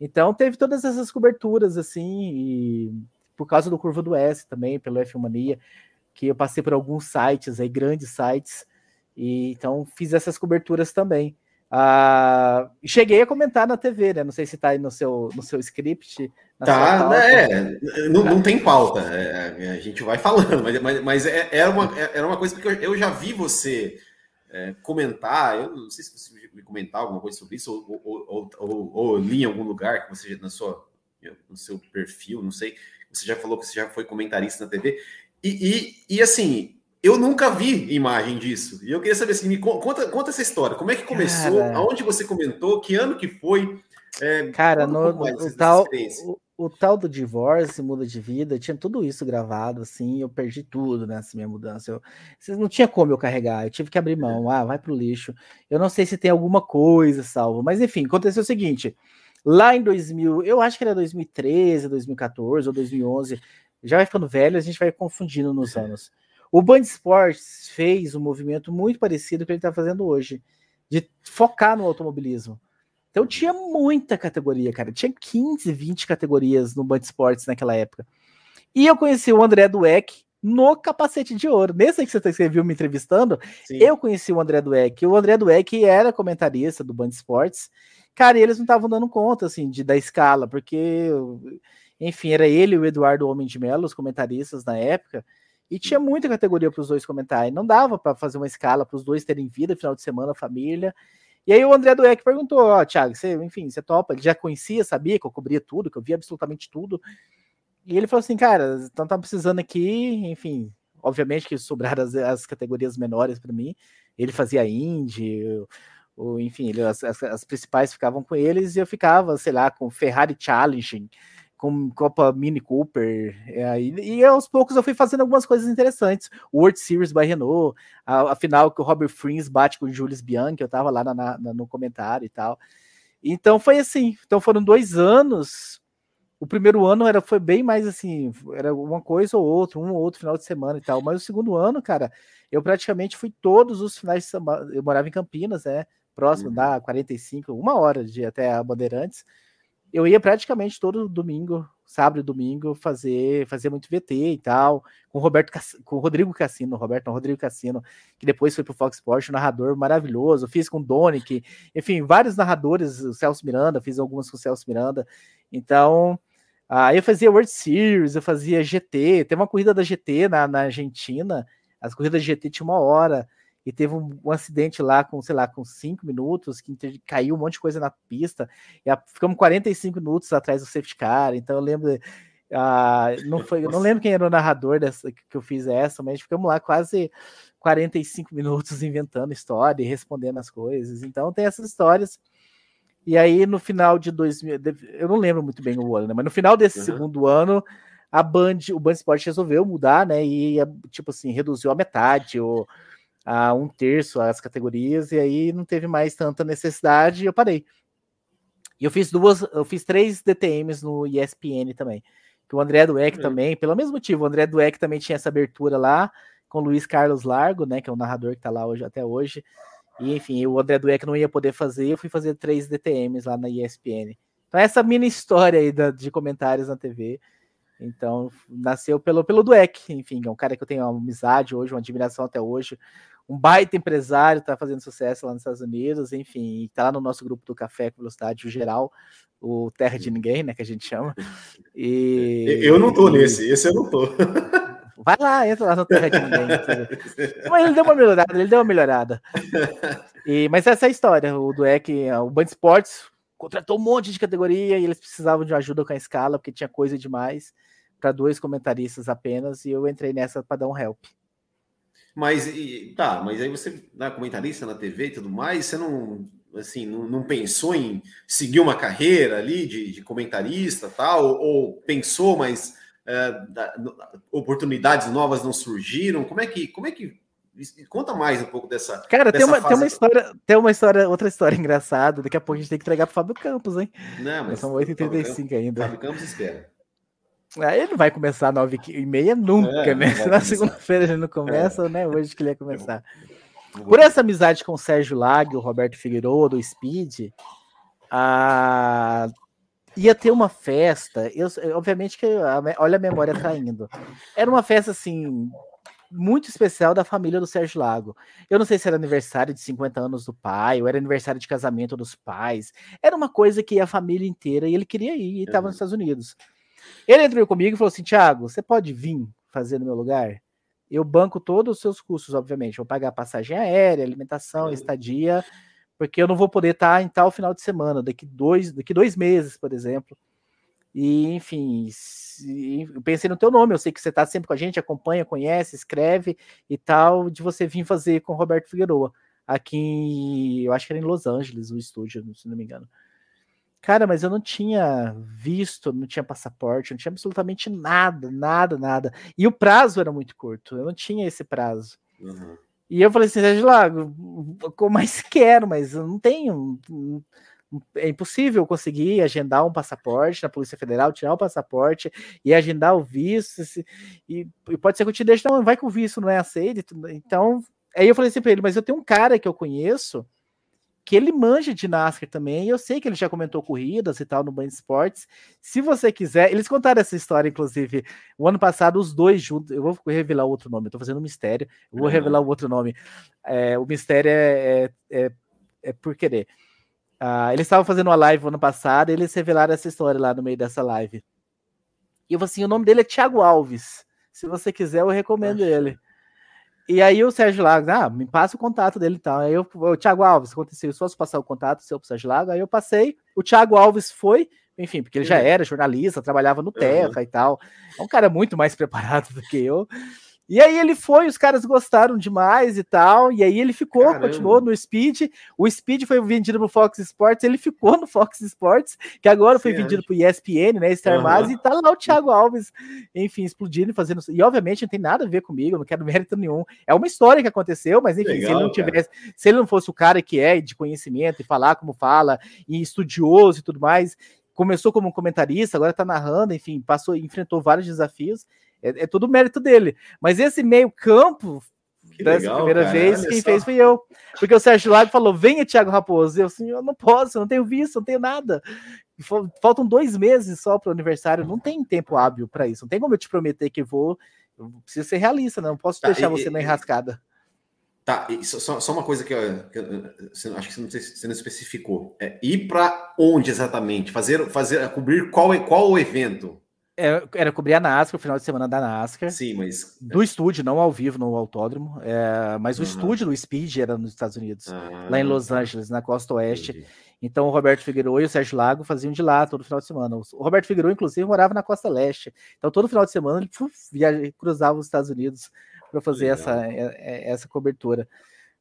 Então teve todas essas coberturas, assim, e por causa do Curva do S também, pelo F Mania, que eu passei por alguns sites aí, grandes sites e então fiz essas coberturas também. Ah, cheguei a comentar na TV, né? Não sei se está aí no seu, no seu script. Tá, né? Não, não tem pauta. É, a gente vai falando, mas, mas, mas é, era, uma, era uma coisa que eu, eu já vi você é, comentar. Eu não sei se você me comentar alguma coisa sobre isso, ou, ou, ou, ou, li em algum lugar que você na sua, no seu perfil, não sei. Você já falou que você já foi comentarista na TV. E, e, e assim, eu nunca vi imagem disso. E eu queria saber assim, me conta, conta essa história. Como é que começou? Cara... Aonde você comentou? Que ano que foi? É, Cara, no, o, tal, o, o, tal do divórcio, muda de vida, tinha tudo isso gravado, assim, eu perdi tudo nessa minha mudança. Eu, não tinha como eu carregar, eu tive que abrir mão. Ah, vai pro lixo. Eu não sei se tem alguma coisa salvo, mas enfim, aconteceu o seguinte. Lá em 2000, eu acho que era 2013, 2014 ou 2011, já vai ficando velho, a gente vai confundindo nos anos. O Band Sports fez um movimento muito parecido com o que ele está fazendo hoje, de focar no automobilismo. Então tinha muita categoria, cara. Tinha 15, 20 categorias no Band Sports naquela época. E eu conheci o André Dueck no capacete de ouro. Nesse que você viu me entrevistando, Sim. eu conheci o André Dueck. O André Dueck era comentarista do Band Sports. Cara, e eles não estavam dando conta, assim, de, da escala, porque, enfim, era ele e o Eduardo Homem de Mello, os comentaristas na época. E tinha muita categoria para os dois comentarem. Não dava para fazer uma escala para os dois terem vida, final de semana, família. E aí o André Dueck perguntou, ó, oh, Thiago, você, enfim, você topa? Ele já conhecia, sabia que eu cobria tudo, que eu via absolutamente tudo. E ele falou assim, cara, então tá precisando aqui, enfim, obviamente que sobraram as, as categorias menores para mim. Ele fazia Indy, ou, enfim, ele, as, as, as, principais ficavam com eles e eu ficava, sei lá, com Ferrari Challenging, com Copa Mini Cooper. É, e, e, aos poucos eu fui fazendo algumas coisas interessantes. World Series by Renault, a, a final que o Robert Frins bate com o Julius Bianchi, eu tava lá na, na, no comentário e tal. Então foi assim. Então foram dois anos. O primeiro ano era, foi bem mais assim, era uma coisa ou outra, um ou outro final de semana e tal. Mas o segundo ano, cara, eu praticamente fui todos os finais de semana. Eu morava em Campinas, né? Próximo uhum. da 45, uma hora de até a Bandeirantes eu ia praticamente todo domingo, sábado e domingo, fazer, fazer muito VT e tal, com Roberto com Rodrigo Cassino, Roberto, não, Rodrigo Cassino, que depois foi pro Fox Sports, um narrador maravilhoso. Fiz com o Donick, enfim, vários narradores, o Celso Miranda, fiz algumas com o Celso Miranda. Então, aí eu fazia World Series, eu fazia GT, tem uma corrida da GT na, na Argentina, as corridas de GT tinha uma hora e teve um, um, acidente lá com, sei lá, com cinco minutos, que caiu um monte de coisa na pista, e a, ficamos 45 minutos atrás do safety car, então eu lembro, uh, não foi, eu não lembro quem era o narrador dessa, que eu fiz essa, mas ficamos lá quase 45 minutos inventando história e respondendo as coisas, então tem essas histórias, e aí no final de 2000, eu não lembro muito bem o ano, né, mas no final desse uhum. segundo ano, a Band, o Band Sport resolveu mudar, né, e tipo assim, reduziu a metade, ou a um terço as categorias, e aí não teve mais tanta necessidade e eu parei. E eu fiz duas, eu fiz três DTMs no ESPN também. Que o André Dueck é. também, pelo mesmo motivo, o André Dueck também tinha essa abertura lá com o Luiz Carlos Largo, né, que é o narrador que tá lá hoje até hoje. E enfim, o André Dueck não ia poder fazer, eu fui fazer três DTMs lá na ESPN. Então essa mini história aí da, de comentários na TV. Então, nasceu pelo, pelo Dueck, enfim, é um cara que eu tenho uma amizade hoje, uma admiração até hoje, um baita empresário, tá fazendo sucesso lá nos Estados Unidos, enfim, tá lá no nosso grupo do Café com Velocidade, o geral, o Terra de Ninguém, né, que a gente chama. E, eu não tô nesse, esse eu não tô. Vai lá, entra lá no Terra de Ninguém. Mas ele deu uma melhorada, ele deu uma melhorada. E, mas essa é a história, o Dueck, o Band Sports contratou um monte de categoria e eles precisavam de ajuda com a escala, porque tinha coisa demais para dois comentaristas apenas, e eu entrei nessa para dar um help. Mas e, tá, mas aí você, na comentarista na TV e tudo mais, você não assim, não, não pensou em seguir uma carreira ali de, de comentarista tal, ou, ou pensou, mas é, da, oportunidades novas não surgiram? Como é que, como é que Conta mais um pouco dessa. Cara, dessa tem, uma, tem uma história, tem uma história, outra história engraçada. Daqui a pouco a gente tem que entregar pro Fábio Campos, hein? Não, mas. São 8h35 ainda. Fábio Campos espera. Aí ele não vai começar 9h30 nunca, é, né? Na segunda-feira ele não começa, é. né? Hoje que ele ia começar. Por essa amizade com o Sérgio Lag, o Roberto Figueiredo, do Speed, a... ia ter uma festa. Eu, obviamente que olha a memória traindo. Era uma festa assim muito especial da família do Sérgio Lago. Eu não sei se era aniversário de 50 anos do pai, ou era aniversário de casamento dos pais. Era uma coisa que a família inteira, e ele queria ir, e estava uhum. nos Estados Unidos. Ele entrou comigo e falou assim: Thiago, você pode vir fazer no meu lugar? Eu banco todos os seus custos, obviamente. Vou pagar passagem aérea, alimentação, uhum. estadia, porque eu não vou poder estar em tal final de semana, daqui dois, daqui dois meses, por exemplo. E, enfim, eu pensei no teu nome, eu sei que você está sempre com a gente, acompanha, conhece, escreve e tal, de você vir fazer com o Roberto Figueroa, aqui em, eu acho que era em Los Angeles, o estúdio, se não me engano. Cara, mas eu não tinha visto, não tinha passaporte, não tinha absolutamente nada, nada, nada. E o prazo era muito curto, eu não tinha esse prazo. Uhum. E eu falei assim, Sérgio Lago, como mais quero, mas eu não tenho é impossível conseguir agendar um passaporte na Polícia Federal, tirar o passaporte e agendar o visto. E, e pode ser que eu te deixe, não, vai que o visto não é aceito. Então, aí eu falei assim para ele, mas eu tenho um cara que eu conheço que ele manja de NASCAR também, eu sei que ele já comentou corridas e tal no Band Esportes. Se você quiser, eles contaram essa história, inclusive, o ano passado, os dois juntos. Eu vou revelar outro nome, eu tô fazendo um mistério, eu vou uhum. revelar o outro nome. É, o mistério é, é, é, é por querer. Uh, eles estavam fazendo uma live ano passado e eles revelaram essa história lá no meio dessa live. E eu assim: o nome dele é Thiago Alves. Se você quiser, eu recomendo ele. E aí o Sérgio Lago, ah, me passa o contato dele e tal. Aí eu, o Thiago Alves, aconteceu, só se passar o contato seu pro Sérgio Lago, aí eu passei, o Thiago Alves foi, enfim, porque ele já era jornalista, trabalhava no Terra uhum. e tal. É um cara muito mais preparado do que eu. E aí ele foi, os caras gostaram demais e tal, e aí ele ficou, Caramba. continuou no Speed. O Speed foi vendido no Fox Sports, ele ficou no Fox Sports, que agora foi Sim, vendido para o ESPN, né, Star uhum. e tá lá o Thiago Alves, enfim, explodindo e fazendo. E obviamente não tem nada a ver comigo, não quero mérito nenhum. É uma história que aconteceu, mas enfim, Legal, se ele não tivesse, cara. se ele não fosse o cara que é de conhecimento e falar como fala, e estudioso e tudo mais, começou como comentarista, agora tá narrando, enfim, passou, enfrentou vários desafios. É, é tudo mérito dele. Mas esse meio-campo, dessa legal, primeira cara, vez, quem só. fez foi eu. Porque o Sérgio Lago falou: venha, Thiago Raposo. Eu assim, eu não posso, eu não tenho visto, não tenho nada. Faltam dois meses só para o aniversário, não tem tempo hábil para isso. Não tem como eu te prometer que vou. Eu preciso ser realista, não posso tá, deixar e, você e, na enrascada. Tá, só, só, uma coisa que, eu, que eu, acho que você não, você não especificou. É, ir para onde exatamente? Fazer, fazer, cobrir qual, qual o evento? É, era cobrir a NASCAR, o final de semana da NASCAR. Sim, mas. Do estúdio, não ao vivo no autódromo. É, mas o uhum. estúdio do Speed era nos Estados Unidos, uhum. lá em Los Angeles, na costa oeste. Entendi. Então o Roberto Figueiredo e o Sérgio Lago faziam de lá todo final de semana. O Roberto Figueiredo, inclusive, morava na costa leste. Então todo final de semana ele viaja, cruzava os Estados Unidos para fazer essa, é, é, essa cobertura.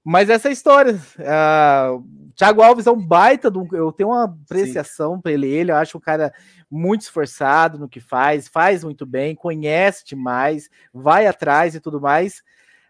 Mas essa é história. Uh, Thiago Alves é um baita, do, eu tenho uma apreciação para ele. Ele, eu acho um cara muito esforçado no que faz, faz muito bem, conhece demais, vai atrás e tudo mais.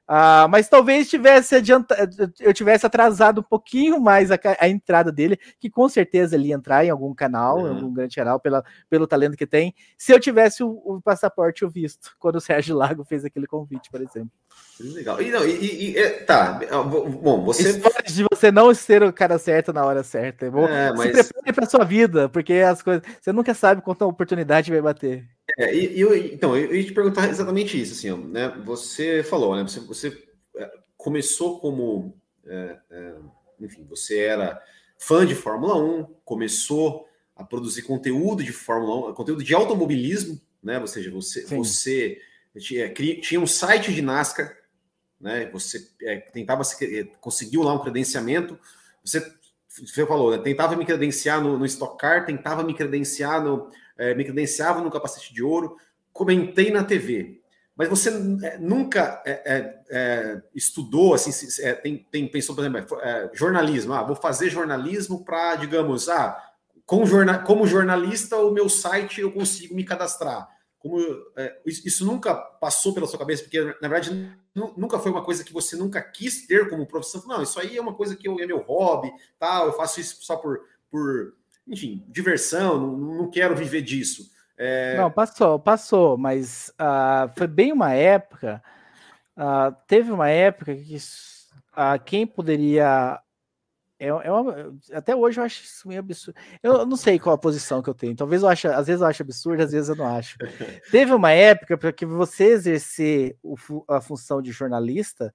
Uh, mas talvez tivesse adiantado, eu tivesse atrasado um pouquinho mais a, a, entrada dele, que com certeza ele ia entrar em algum canal, em algum grande canal, pela, pelo talento que tem, se eu tivesse o, o passaporte o visto, quando o Sérgio Lago fez aquele convite, por exemplo. Legal. E, não, e, e, é, tá, bom, você. Histórias de você não ser o cara certo na hora certa. É bom, é, mas... Se prepare para sua vida, porque as coisas. Você nunca sabe quanto a oportunidade vai bater. É, e, eu, então, eu ia te perguntar exatamente isso, assim, né? Você falou, né? Você, você é, começou como. É, é, enfim, você era fã de Fórmula 1, começou a produzir conteúdo de Fórmula 1, conteúdo de automobilismo, né? Ou seja, você, você tinha, tinha um site de NASCAR né? Você é, tentava é, conseguiu lá um credenciamento, você, você falou, né? tentava me credenciar no, no Stock Car, tentava me credenciar no, é, me credenciava no capacete de ouro, comentei na TV. Mas você é, nunca é, é, estudou, assim, tem, tem, pensou, por exemplo, jornalismo. Ah, vou fazer jornalismo para, digamos, ah, com como jornalista, o meu site eu consigo me cadastrar. como é, isso nunca passou pela sua cabeça, porque na verdade nunca foi uma coisa que você nunca quis ter como profissão. Não, isso aí é uma coisa que eu, é meu hobby, tal, eu faço isso só por, por enfim, diversão, não, não quero viver disso. É... Não, passou, passou, mas uh, foi bem uma época. Uh, teve uma época que uh, quem poderia é, é uma, até hoje eu acho isso meio absurdo. Eu não sei qual a posição que eu tenho. Talvez eu ache, às vezes eu acho absurdo, às vezes eu não acho. Teve uma época para que você exercer o, a função de jornalista,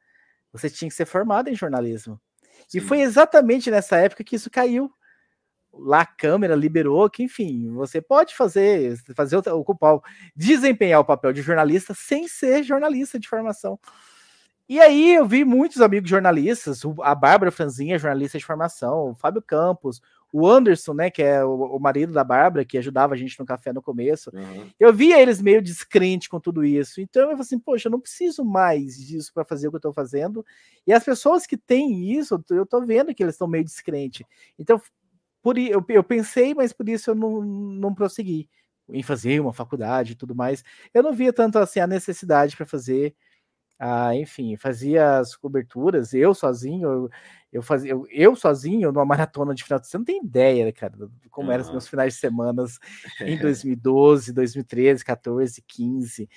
você tinha que ser formado em jornalismo. Sim. E foi exatamente nessa época que isso caiu. Lá a Câmara liberou que, enfim, você pode fazer, fazer ocupar, desempenhar o papel de jornalista sem ser jornalista de formação. E aí eu vi muitos amigos jornalistas, a Bárbara Franzinha, jornalista de formação, o Fábio Campos, o Anderson, né, que é o, o marido da Bárbara, que ajudava a gente no café no começo. Uhum. Eu via eles meio descrente com tudo isso. Então eu falei assim, poxa, eu não preciso mais disso para fazer o que eu estou fazendo. E as pessoas que têm isso, eu estou vendo que eles estão meio descrente. Então, por eu, eu pensei, mas por isso eu não, não prossegui em fazer uma faculdade e tudo mais. Eu não via tanto assim a necessidade para fazer ah, enfim, fazia as coberturas, eu sozinho, eu, eu fazia, eu, eu, sozinho, numa maratona de final de semana, não tem ideia, cara, como eram os meus finais de semana em 2012, 2013, 14, 15.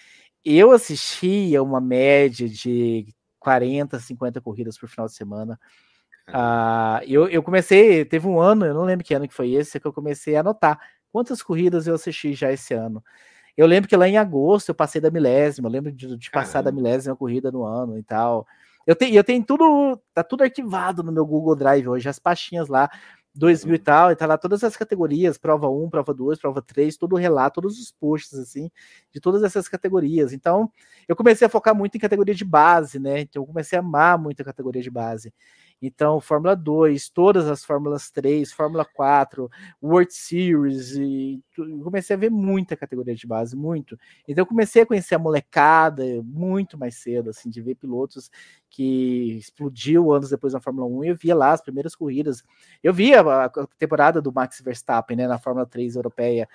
Eu assistia uma média de 40, 50 corridas por final de semana. Ah, eu, eu comecei, teve um ano, eu não lembro que ano que foi esse, que eu comecei a anotar quantas corridas eu assisti já esse ano. Eu lembro que lá em agosto eu passei da milésima, eu lembro de, de passar da milésima corrida no ano e tal. Eu tenho, eu tenho tudo, tá tudo arquivado no meu Google Drive hoje, as pastinhas lá, 2000 e tal, e tá lá todas as categorias, prova 1, prova 2, prova 3, todo o relato, todos os posts, assim, de todas essas categorias. Então, eu comecei a focar muito em categoria de base, né? Então, eu comecei a amar muito a categoria de base. Então, Fórmula 2, todas as Fórmulas 3, Fórmula 4, World Series, e comecei a ver muita categoria de base, muito. Então, comecei a conhecer a molecada muito mais cedo, assim, de ver pilotos que explodiu anos depois na Fórmula 1, e eu via lá as primeiras corridas. Eu via a temporada do Max Verstappen, né, na Fórmula 3 europeia,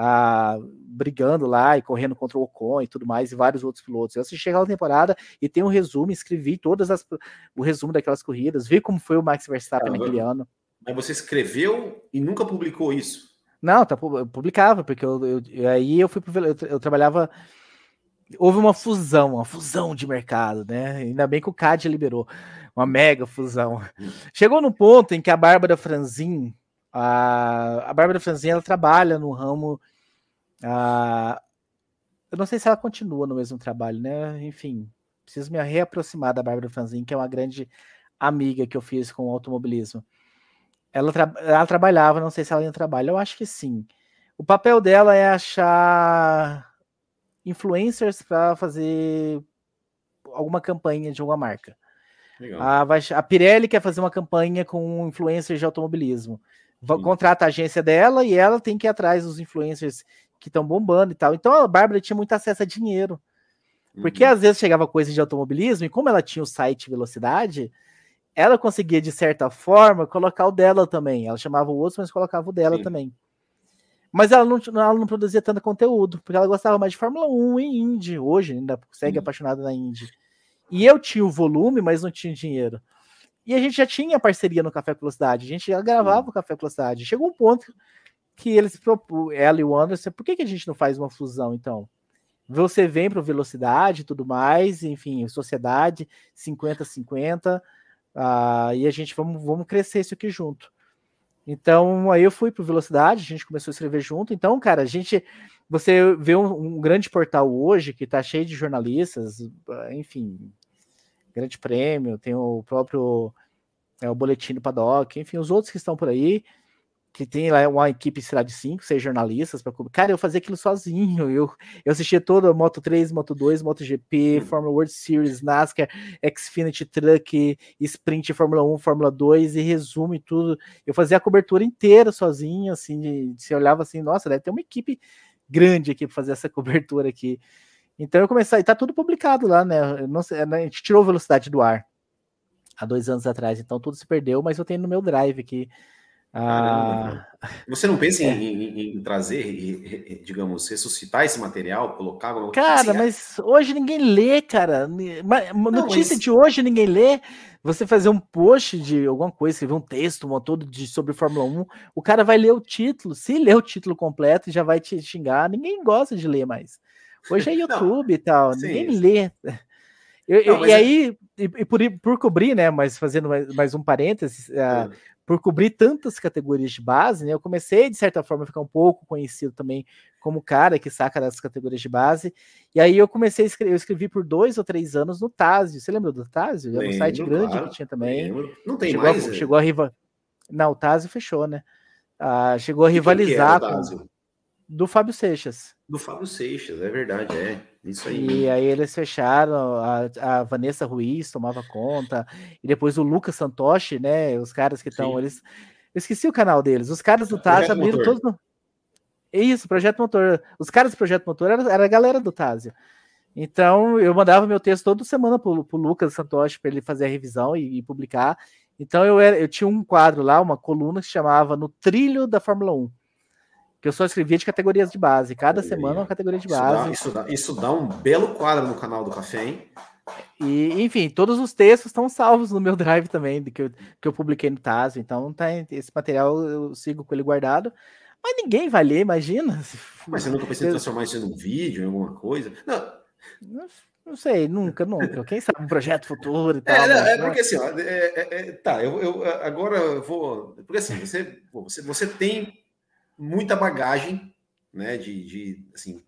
ah, brigando lá e correndo contra o Ocon e tudo mais, e vários outros pilotos. Eu assisti aquela temporada e tem um resumo, escrevi todas as o resumo daquelas corridas, vi como foi o Max Verstappen ah, naquele ano. Mas você escreveu e nunca publicou isso? Não, tá, eu publicava, porque eu, eu, aí eu fui pro, eu, eu trabalhava houve uma fusão, uma fusão de mercado, né? Ainda bem que o CAD liberou uma mega fusão. Hum. Chegou no ponto em que a Bárbara Franzin, a, a Bárbara Franzin, ela trabalha no ramo. A, eu não sei se ela continua no mesmo trabalho, né? Enfim, preciso me reaproximar da Bárbara Franzin, que é uma grande amiga que eu fiz com o automobilismo. Ela, tra ela trabalhava, não sei se ela ainda trabalha, eu acho que sim. O papel dela é achar influencers para fazer alguma campanha de alguma marca. A, a Pirelli quer fazer uma campanha com influencers de automobilismo. Contrata a agência dela e ela tem que ir atrás dos influencers que estão bombando e tal. Então a Bárbara tinha muito acesso a dinheiro. Porque uhum. às vezes chegava coisa de automobilismo e como ela tinha o site Velocidade, ela conseguia de certa forma colocar o dela também. Ela chamava o outro, mas colocava o dela Sim. também. Mas ela não, ela não produzia tanto conteúdo, porque ela gostava mais de Fórmula 1 e Indy. Hoje ainda segue uhum. apaixonada na Indy. E eu tinha o volume, mas não tinha dinheiro. E a gente já tinha parceria no Café Velocidade, a gente já gravava o Café Velocidade. Chegou um ponto que eles propôs, ela e o Anderson, por que, que a gente não faz uma fusão então? Você vem para Velocidade e tudo mais, enfim, sociedade 50-50, uh, ah, e a gente vamos, vamos crescer isso aqui junto. Então, aí eu fui para Velocidade, a gente começou a escrever junto. Então, cara, a gente. Você vê um, um grande portal hoje que está cheio de jornalistas, enfim, Grande Prêmio, tem o próprio é, o Boletim do Paddock, enfim, os outros que estão por aí, que tem lá uma equipe, sei lá, de cinco, seis jornalistas para Cara, eu fazia aquilo sozinho. Eu, eu assistia toda Moto 3, Moto 2, MotoGP, Fórmula World Series, NASCAR, Xfinity Truck, Sprint, Fórmula 1, Fórmula 2 e resumo e tudo. Eu fazia a cobertura inteira sozinho, assim, de, de, você olhava assim, nossa, deve ter uma equipe grande aqui para fazer essa cobertura aqui. Então eu comecei, e tá tudo publicado lá, né? Não sei, a gente tirou velocidade do ar há dois anos atrás, então tudo se perdeu, mas eu tenho no meu drive aqui Ah, você não pensa é. em, em, em, trazer, digamos, ressuscitar esse material, colocar Cara, assim, mas hoje ninguém lê, cara. Notícia mas... de hoje ninguém lê. Você fazer um post de alguma coisa, escrever um texto, um todo de, sobre Fórmula 1, o cara vai ler o título. Se ler o título completo, já vai te xingar. Ninguém gosta de ler mais. Hoje é YouTube e tal, sim, ninguém lê. Eu, não, e aí, e, e por, por cobrir, né? Mas fazendo mais, mais um parênteses, uh, por cobrir tantas categorias de base, né? Eu comecei, de certa forma, a ficar um pouco conhecido também como cara que saca das categorias de base. E aí eu comecei a escrever, eu escrevi por dois ou três anos no Tazio. Você lembra do Tazio? Era um site grande claro, que tinha também. Lembro. Não tem chegou mais. A, é. Chegou a rival. Não, o Tazio fechou, né? Ah, chegou a rivalizar com do Fábio Seixas. Do Fábio Seixas, é verdade, é. Isso aí. E aí eles fecharam, a, a Vanessa Ruiz tomava conta, e depois o Lucas Santoshi, né? Os caras que estão. Eles. Eu esqueci o canal deles. Os caras do Tazio abriram todos. No... Isso, Projeto Motor. Os caras do Projeto Motor era, era a galera do Tazio. Então eu mandava meu texto toda semana pro, pro Lucas Santoshi para ele fazer a revisão e, e, publicar. Então eu, era, eu tinha um quadro lá, uma coluna que se chamava No Trilho da Fórmula 1 que eu só escrevia de categorias de base. Cada semana uma categoria de base. Isso dá, isso dá, isso dá um belo quadro no canal do Café, hein? E, enfim, todos os textos estão salvos no meu drive também, que eu, que eu publiquei no Taso. Então, tá, esse material eu sigo com ele guardado. Mas ninguém vai ler, imagina. Mas você nunca pensou em transformar isso num vídeo, em alguma coisa? Não. Não, não sei, nunca, nunca. Quem sabe um projeto futuro e tal. É, não, é porque assim, ó, é, é, é, tá, eu, eu agora eu vou. Porque assim, você, você, você tem muita bagagem, né? De, de assim,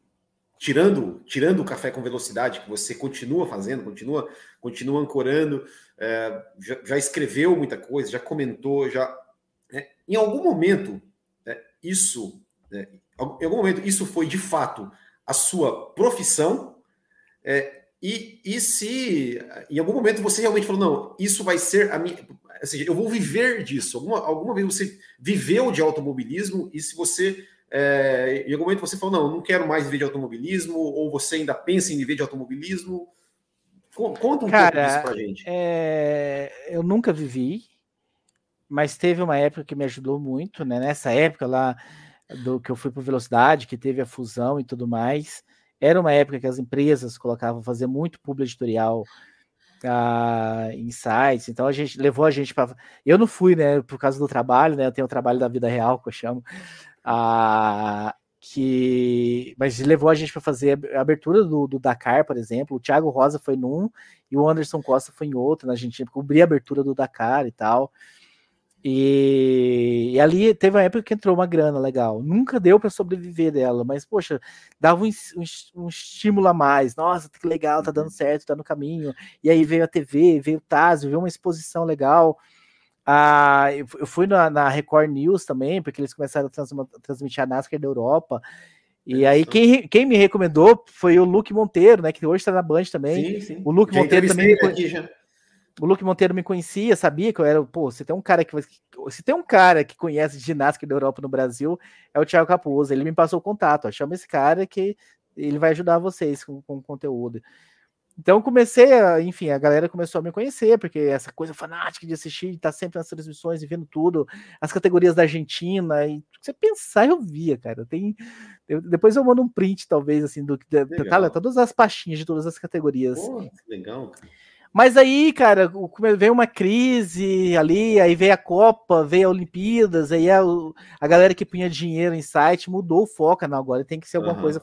tirando tirando o café com velocidade que você continua fazendo, continua continua ancorando, é, já, já, escreveu muita coisa, já comentou, já né? em algum momento né, isso né, em algum momento isso foi de fato a sua profissão é, e, e se em algum momento você realmente falou não isso vai ser a minha assim, eu vou viver disso. Alguma, alguma vez você viveu de automobilismo e se você, é, em algum momento você falou, não, não quero mais viver de automobilismo, ou você ainda pensa em viver de automobilismo? Conta um Cara, pouco disso pra gente. É, eu nunca vivi, mas teve uma época que me ajudou muito, né? Nessa época lá do que eu fui para velocidade, que teve a fusão e tudo mais, era uma época que as empresas colocavam fazer muito publi editorial uh, insights. Então a gente levou a gente para. Eu não fui, né, por causa do trabalho, né? Eu tenho o trabalho da vida real que eu chamo. Uh, que mas levou a gente para fazer a abertura do, do, Dakar, por exemplo. O Thiago Rosa foi num e o Anderson Costa foi em outro. Né? A gente cobrir a abertura do Dakar e tal. E, e, ali teve uma época que entrou uma grana legal. Nunca deu para sobreviver dela, mas poxa, dava um, um, um, estímulo a mais. Nossa, que legal, tá dando uhum. certo, tá no caminho. E aí veio a TV, veio o Tazio, veio uma exposição legal. Ah, eu fui na, na, Record News também, porque eles começaram a, trans, transmitir a NASCAR da Europa. E aí, quem, quem me recomendou foi o Luke Monteiro, né? Que hoje está na Band também. Sim, sim. O Luke já Monteiro também. Aqui, já o Luke Monteiro me conhecia, sabia que eu era, pô, se tem um cara que se tem um cara que conhece ginástica da Europa no Brasil, é o Thiago Capuzzo. Ele me passou o contato, ó, chama esse cara que ele vai ajudar vocês com, com conteúdo. Então comecei, a, enfim, a galera começou a me conhecer, porque essa coisa fanática de assistir, tá sempre nas transmissões e vendo tudo, as categorias da Argentina, e você pensar, eu via, cara. Tem, eu, depois eu mando um print, talvez, assim, do tá, todas as pastinhas de todas as categorias. Pô, legal, cara. Mas aí, cara, veio uma crise ali, aí veio a Copa, veio a Olimpíadas, aí a, a galera que punha dinheiro em site mudou o foco, não, agora tem que ser alguma uhum. coisa.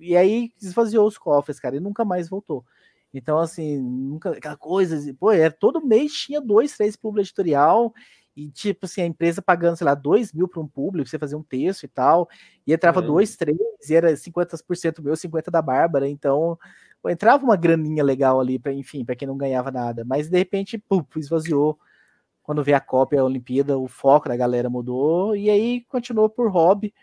E aí esvaziou os cofres, cara, e nunca mais voltou. Então, assim, nunca aquela coisa, pô, era, todo mês tinha dois, três público editorial, e tipo assim, a empresa pagando, sei lá, dois mil para um público, você fazia um texto e tal, e entrava é. dois, três, e era 50% meu, 50% da Bárbara, então entrava uma graninha legal ali, pra, enfim, para quem não ganhava nada. Mas de repente, pum, esvaziou. Quando veio a Copa e a Olimpíada, o foco da galera mudou e aí continuou por hobby.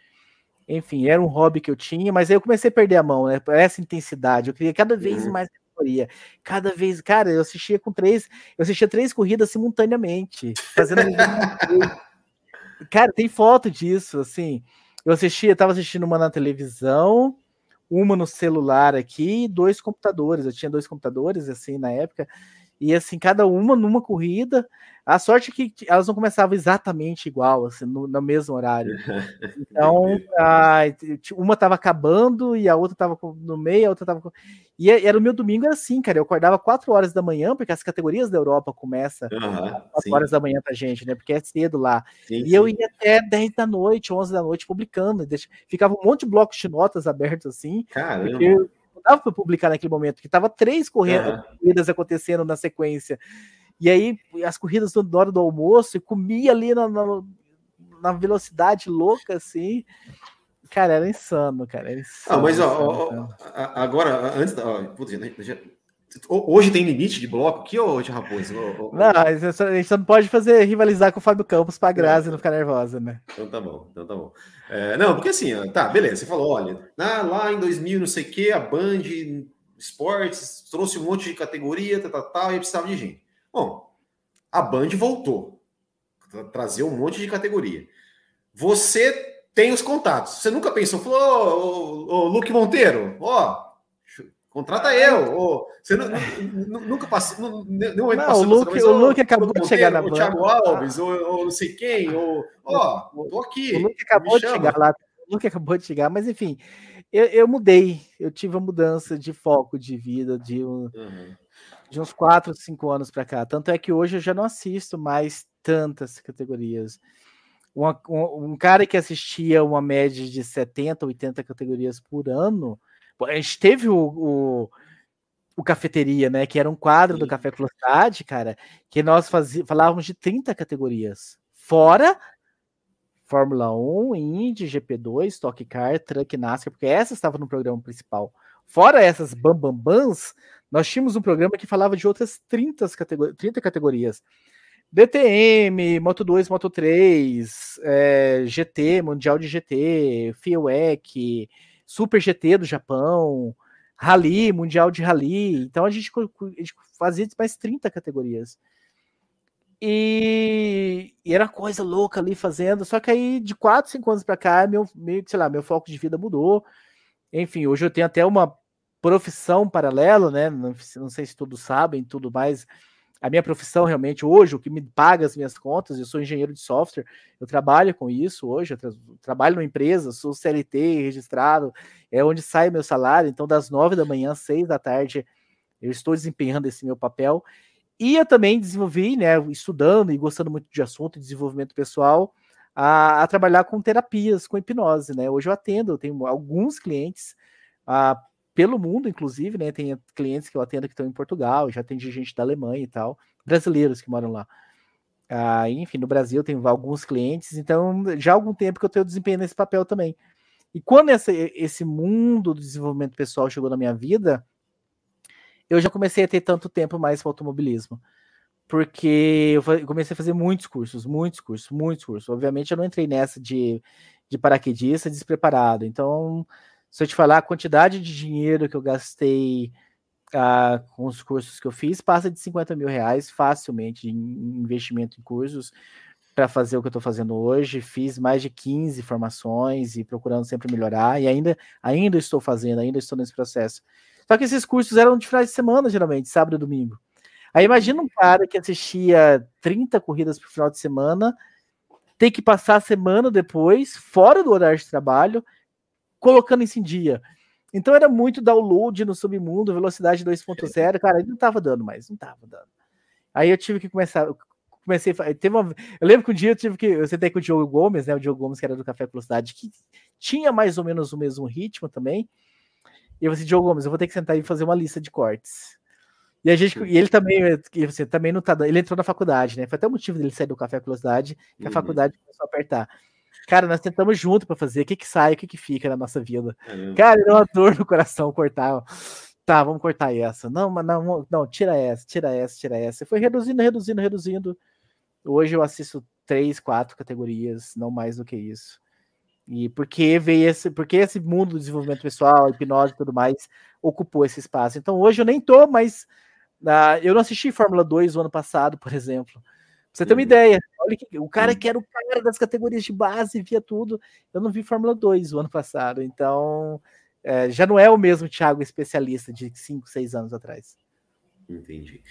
Enfim, era um hobby que eu tinha, mas aí eu comecei a perder a mão, né? Essa intensidade. Eu queria cada vez uhum. mais categoria. Cada vez, cara, eu assistia com três, eu assistia três corridas simultaneamente, fazendo Cara, tem foto disso, assim. Eu assistia, tava assistindo uma na televisão, uma no celular aqui e dois computadores. Eu tinha dois computadores, assim, na época. E assim, cada uma numa corrida. A sorte é que elas não começavam exatamente igual, assim, no, no mesmo horário. Então, a, uma estava acabando e a outra estava no meio, a outra estava. E era o meu domingo, era assim, cara. Eu acordava 4 horas da manhã, porque as categorias da Europa começam uhum, 4 sim. horas da manhã pra gente, né? Porque é cedo lá. Sim, e sim. eu ia até 10 da noite, 11 da noite, publicando. Ficava um monte de blocos de notas abertos assim. Caramba. não dava para publicar naquele momento, que tava três corridas uhum. acontecendo na sequência. E aí, as corridas na hora do almoço, e comia ali na, na, na velocidade louca, assim. Cara, era insano, cara. Era insano, ah, mas ó, ó, agora, antes da. Ó, putz, hoje tem limite de bloco aqui, hoje, Raposo? Não, a gente só não pode fazer rivalizar com o Fábio Campos pra Grazi não ficar nervosa, né? Então tá bom, então tá bom. É, não, porque assim, tá, beleza, você falou, olha, lá em 2000, não sei o que, a Band Esportes trouxe um monte de categoria, tal, tal, tal, e precisava de gente. Bom, a Band voltou, trazer um monte de categoria. Você tem os contatos. Você nunca pensou, falou, ô, ô, ô Luke Monteiro, ó, contrata eu. Ô, você não, nunca passou, não, não, não o Luke, o Luke acabou de chegar na Band. O Thiago Alves, ou, ou não sei quem, ou, ó, tô aqui. O Luke acabou de chegar lá. O Luke acabou de chegar, mas enfim, eu, eu mudei, eu tive uma mudança de foco de vida, de um, uhum de uns 4, 5 anos para cá. Tanto é que hoje eu já não assisto mais tantas categorias. Uma, um, um, cara que assistia uma média de 70, 80 categorias por ano. A gente teve o, o, o Cafeteria, né? Que era um quadro Sim. do Café Velocidade, cara, que nós fazia, falávamos de 30 categorias. Fora Fórmula 1, Indy, GP2, Stock Car, Truck NASCAR, porque essas estavam no programa principal. Fora essas bambambans, nós tínhamos um programa que falava de outras 30, categori 30 categorias. DTM, Moto 2, Moto 3, é, GT, Mundial de GT, FIOEC, Super GT do Japão, Rally, Mundial de Rally. Então a gente, a gente fazia mais 30 categorias. E, e, era coisa louca ali fazendo. Só que aí, de 4, 5 anos para cá, meu, meio, sei lá, meu foco de vida mudou. Enfim, hoje eu tenho até uma profissão paralela, né? Não, não, sei se todos sabem, tudo mais. A minha profissão realmente hoje, o que me paga as minhas contas, eu sou engenheiro de software, eu trabalho com isso hoje, eu tra trabalho numa empresa, sou CLT registrado, é onde sai meu salário, então das nove da manhã às seis da tarde eu estou desempenhando esse meu papel. E eu também desenvolvi, né, estudando e gostando muito de assunto, de desenvolvimento pessoal, a, a, trabalhar com terapias, com hipnose, né? Hoje eu atendo, eu tenho alguns clientes a, pelo mundo, inclusive, né? Tem clientes que eu atendo que estão em Portugal, já atendi gente da Alemanha e tal, brasileiros que moram lá. Ah, enfim, no Brasil tem alguns clientes, então já há algum tempo que eu tenho desempenho nesse papel também. E quando essa, esse mundo do desenvolvimento pessoal chegou na minha vida, eu já comecei a ter tanto tempo mais para automobilismo porque eu comecei a fazer muitos cursos, muitos cursos, muitos cursos. Obviamente, eu não entrei nessa de, de paraquedista despreparado. Então, se eu te falar a quantidade de dinheiro que eu gastei uh, com os cursos que eu fiz, passa de 50 mil reais facilmente em investimento em cursos para fazer o que eu estou fazendo hoje. Fiz mais de 15 formações e procurando sempre melhorar, e ainda, ainda estou fazendo, ainda estou nesse processo. Só que esses cursos eram de finais de semana, geralmente, sábado e domingo. Aí imagina um cara que assistia 30 corridas por final de semana, ter que passar a semana depois, fora do horário de trabalho, colocando isso em dia. Então era muito download no submundo, velocidade 2.0, cara, não tava dando mais, não tava dando. Aí eu tive que começar, comecei, teve uma, eu lembro que um dia eu tive que, eu sentei com o Diogo Gomes, né, o Diogo Gomes que era do Café Velocidade, que tinha mais ou menos o mesmo ritmo também, e eu falei assim, Diogo Gomes, eu vou ter que sentar e fazer uma lista de cortes. E a gente, e ele também, e você também não tá, ele entrou na faculdade, né? Foi até o motivo dele sair do café velocidade, que uhum. a faculdade começou a apertar. Cara, nós tentamos junto para fazer o que que sai, o que que fica na nossa vida. Cara, deu uma dor no coração cortar. Tá, vamos cortar essa. Não, mas não, não, tira essa, tira essa, tira essa. E foi reduzindo, reduzindo, reduzindo. Hoje eu assisto três, quatro categorias, não mais do que isso. E porque veio esse, porque esse mundo do desenvolvimento pessoal, hipnose e tudo mais, ocupou esse espaço. Então hoje eu nem tô mais Uh, eu não assisti Fórmula 2 o ano passado, por exemplo. Pra você ter uma uhum. ideia, olha que, o cara que era o cara das categorias de base, via tudo. Eu não vi Fórmula 2 o ano passado, então é, já não é o mesmo Thiago especialista de 5, 6 anos atrás. Entendi.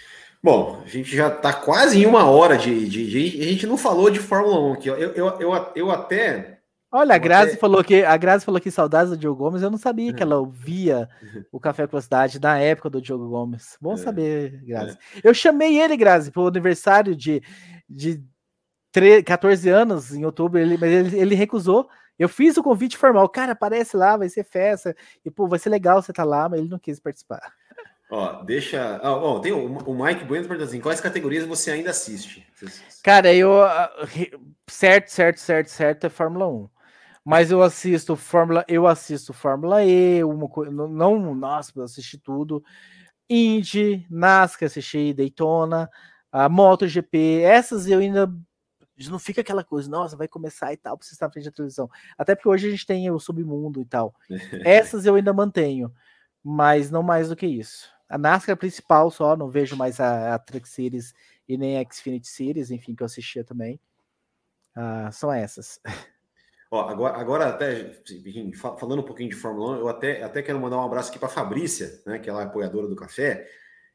Bom, a gente já está quase em uma hora de, de, de, A gente não falou de Fórmula 1 aqui. Eu, eu, eu, eu até. Olha, a Grazi, até... falou que, a Grazi falou que saudades do Diogo Gomes. Eu não sabia que ela ouvia o Café com a Cidade na época do Diogo Gomes. Bom é. saber, Grazi. É. Eu chamei ele, Grazi, para o aniversário de, de 3, 14 anos, em outubro, ele, mas ele, ele recusou. Eu fiz o convite formal. Cara, aparece lá, vai ser festa. E, pô, vai ser legal você estar tá lá, mas ele não quis participar. Ó, deixa. Ah, bom, tem o, o Mike Bueno perguntando assim: quais categorias você ainda assiste? Cara, eu. Ah, certo, certo, certo, certo é Fórmula 1. Mas eu assisto Fórmula, eu assisto Fórmula E, uma, não, nossa, eu assisti tudo. Indy, NASCAR, assisti Daytona, a MotoGP, essas eu ainda não fica aquela coisa, nossa, vai começar e tal, precisa estar na frente da televisão. Até porque hoje a gente tem o submundo e tal. Essas eu ainda mantenho, mas não mais do que isso. A NASCAR principal só, não vejo mais a, a Truck Series e nem a Xfinity Series, enfim, que eu assistia também. Uh, são essas. Ó, agora, agora até falando um pouquinho de Fórmula 1, eu até, até quero mandar um abraço aqui para a Fabrícia, né, que ela é apoiadora do café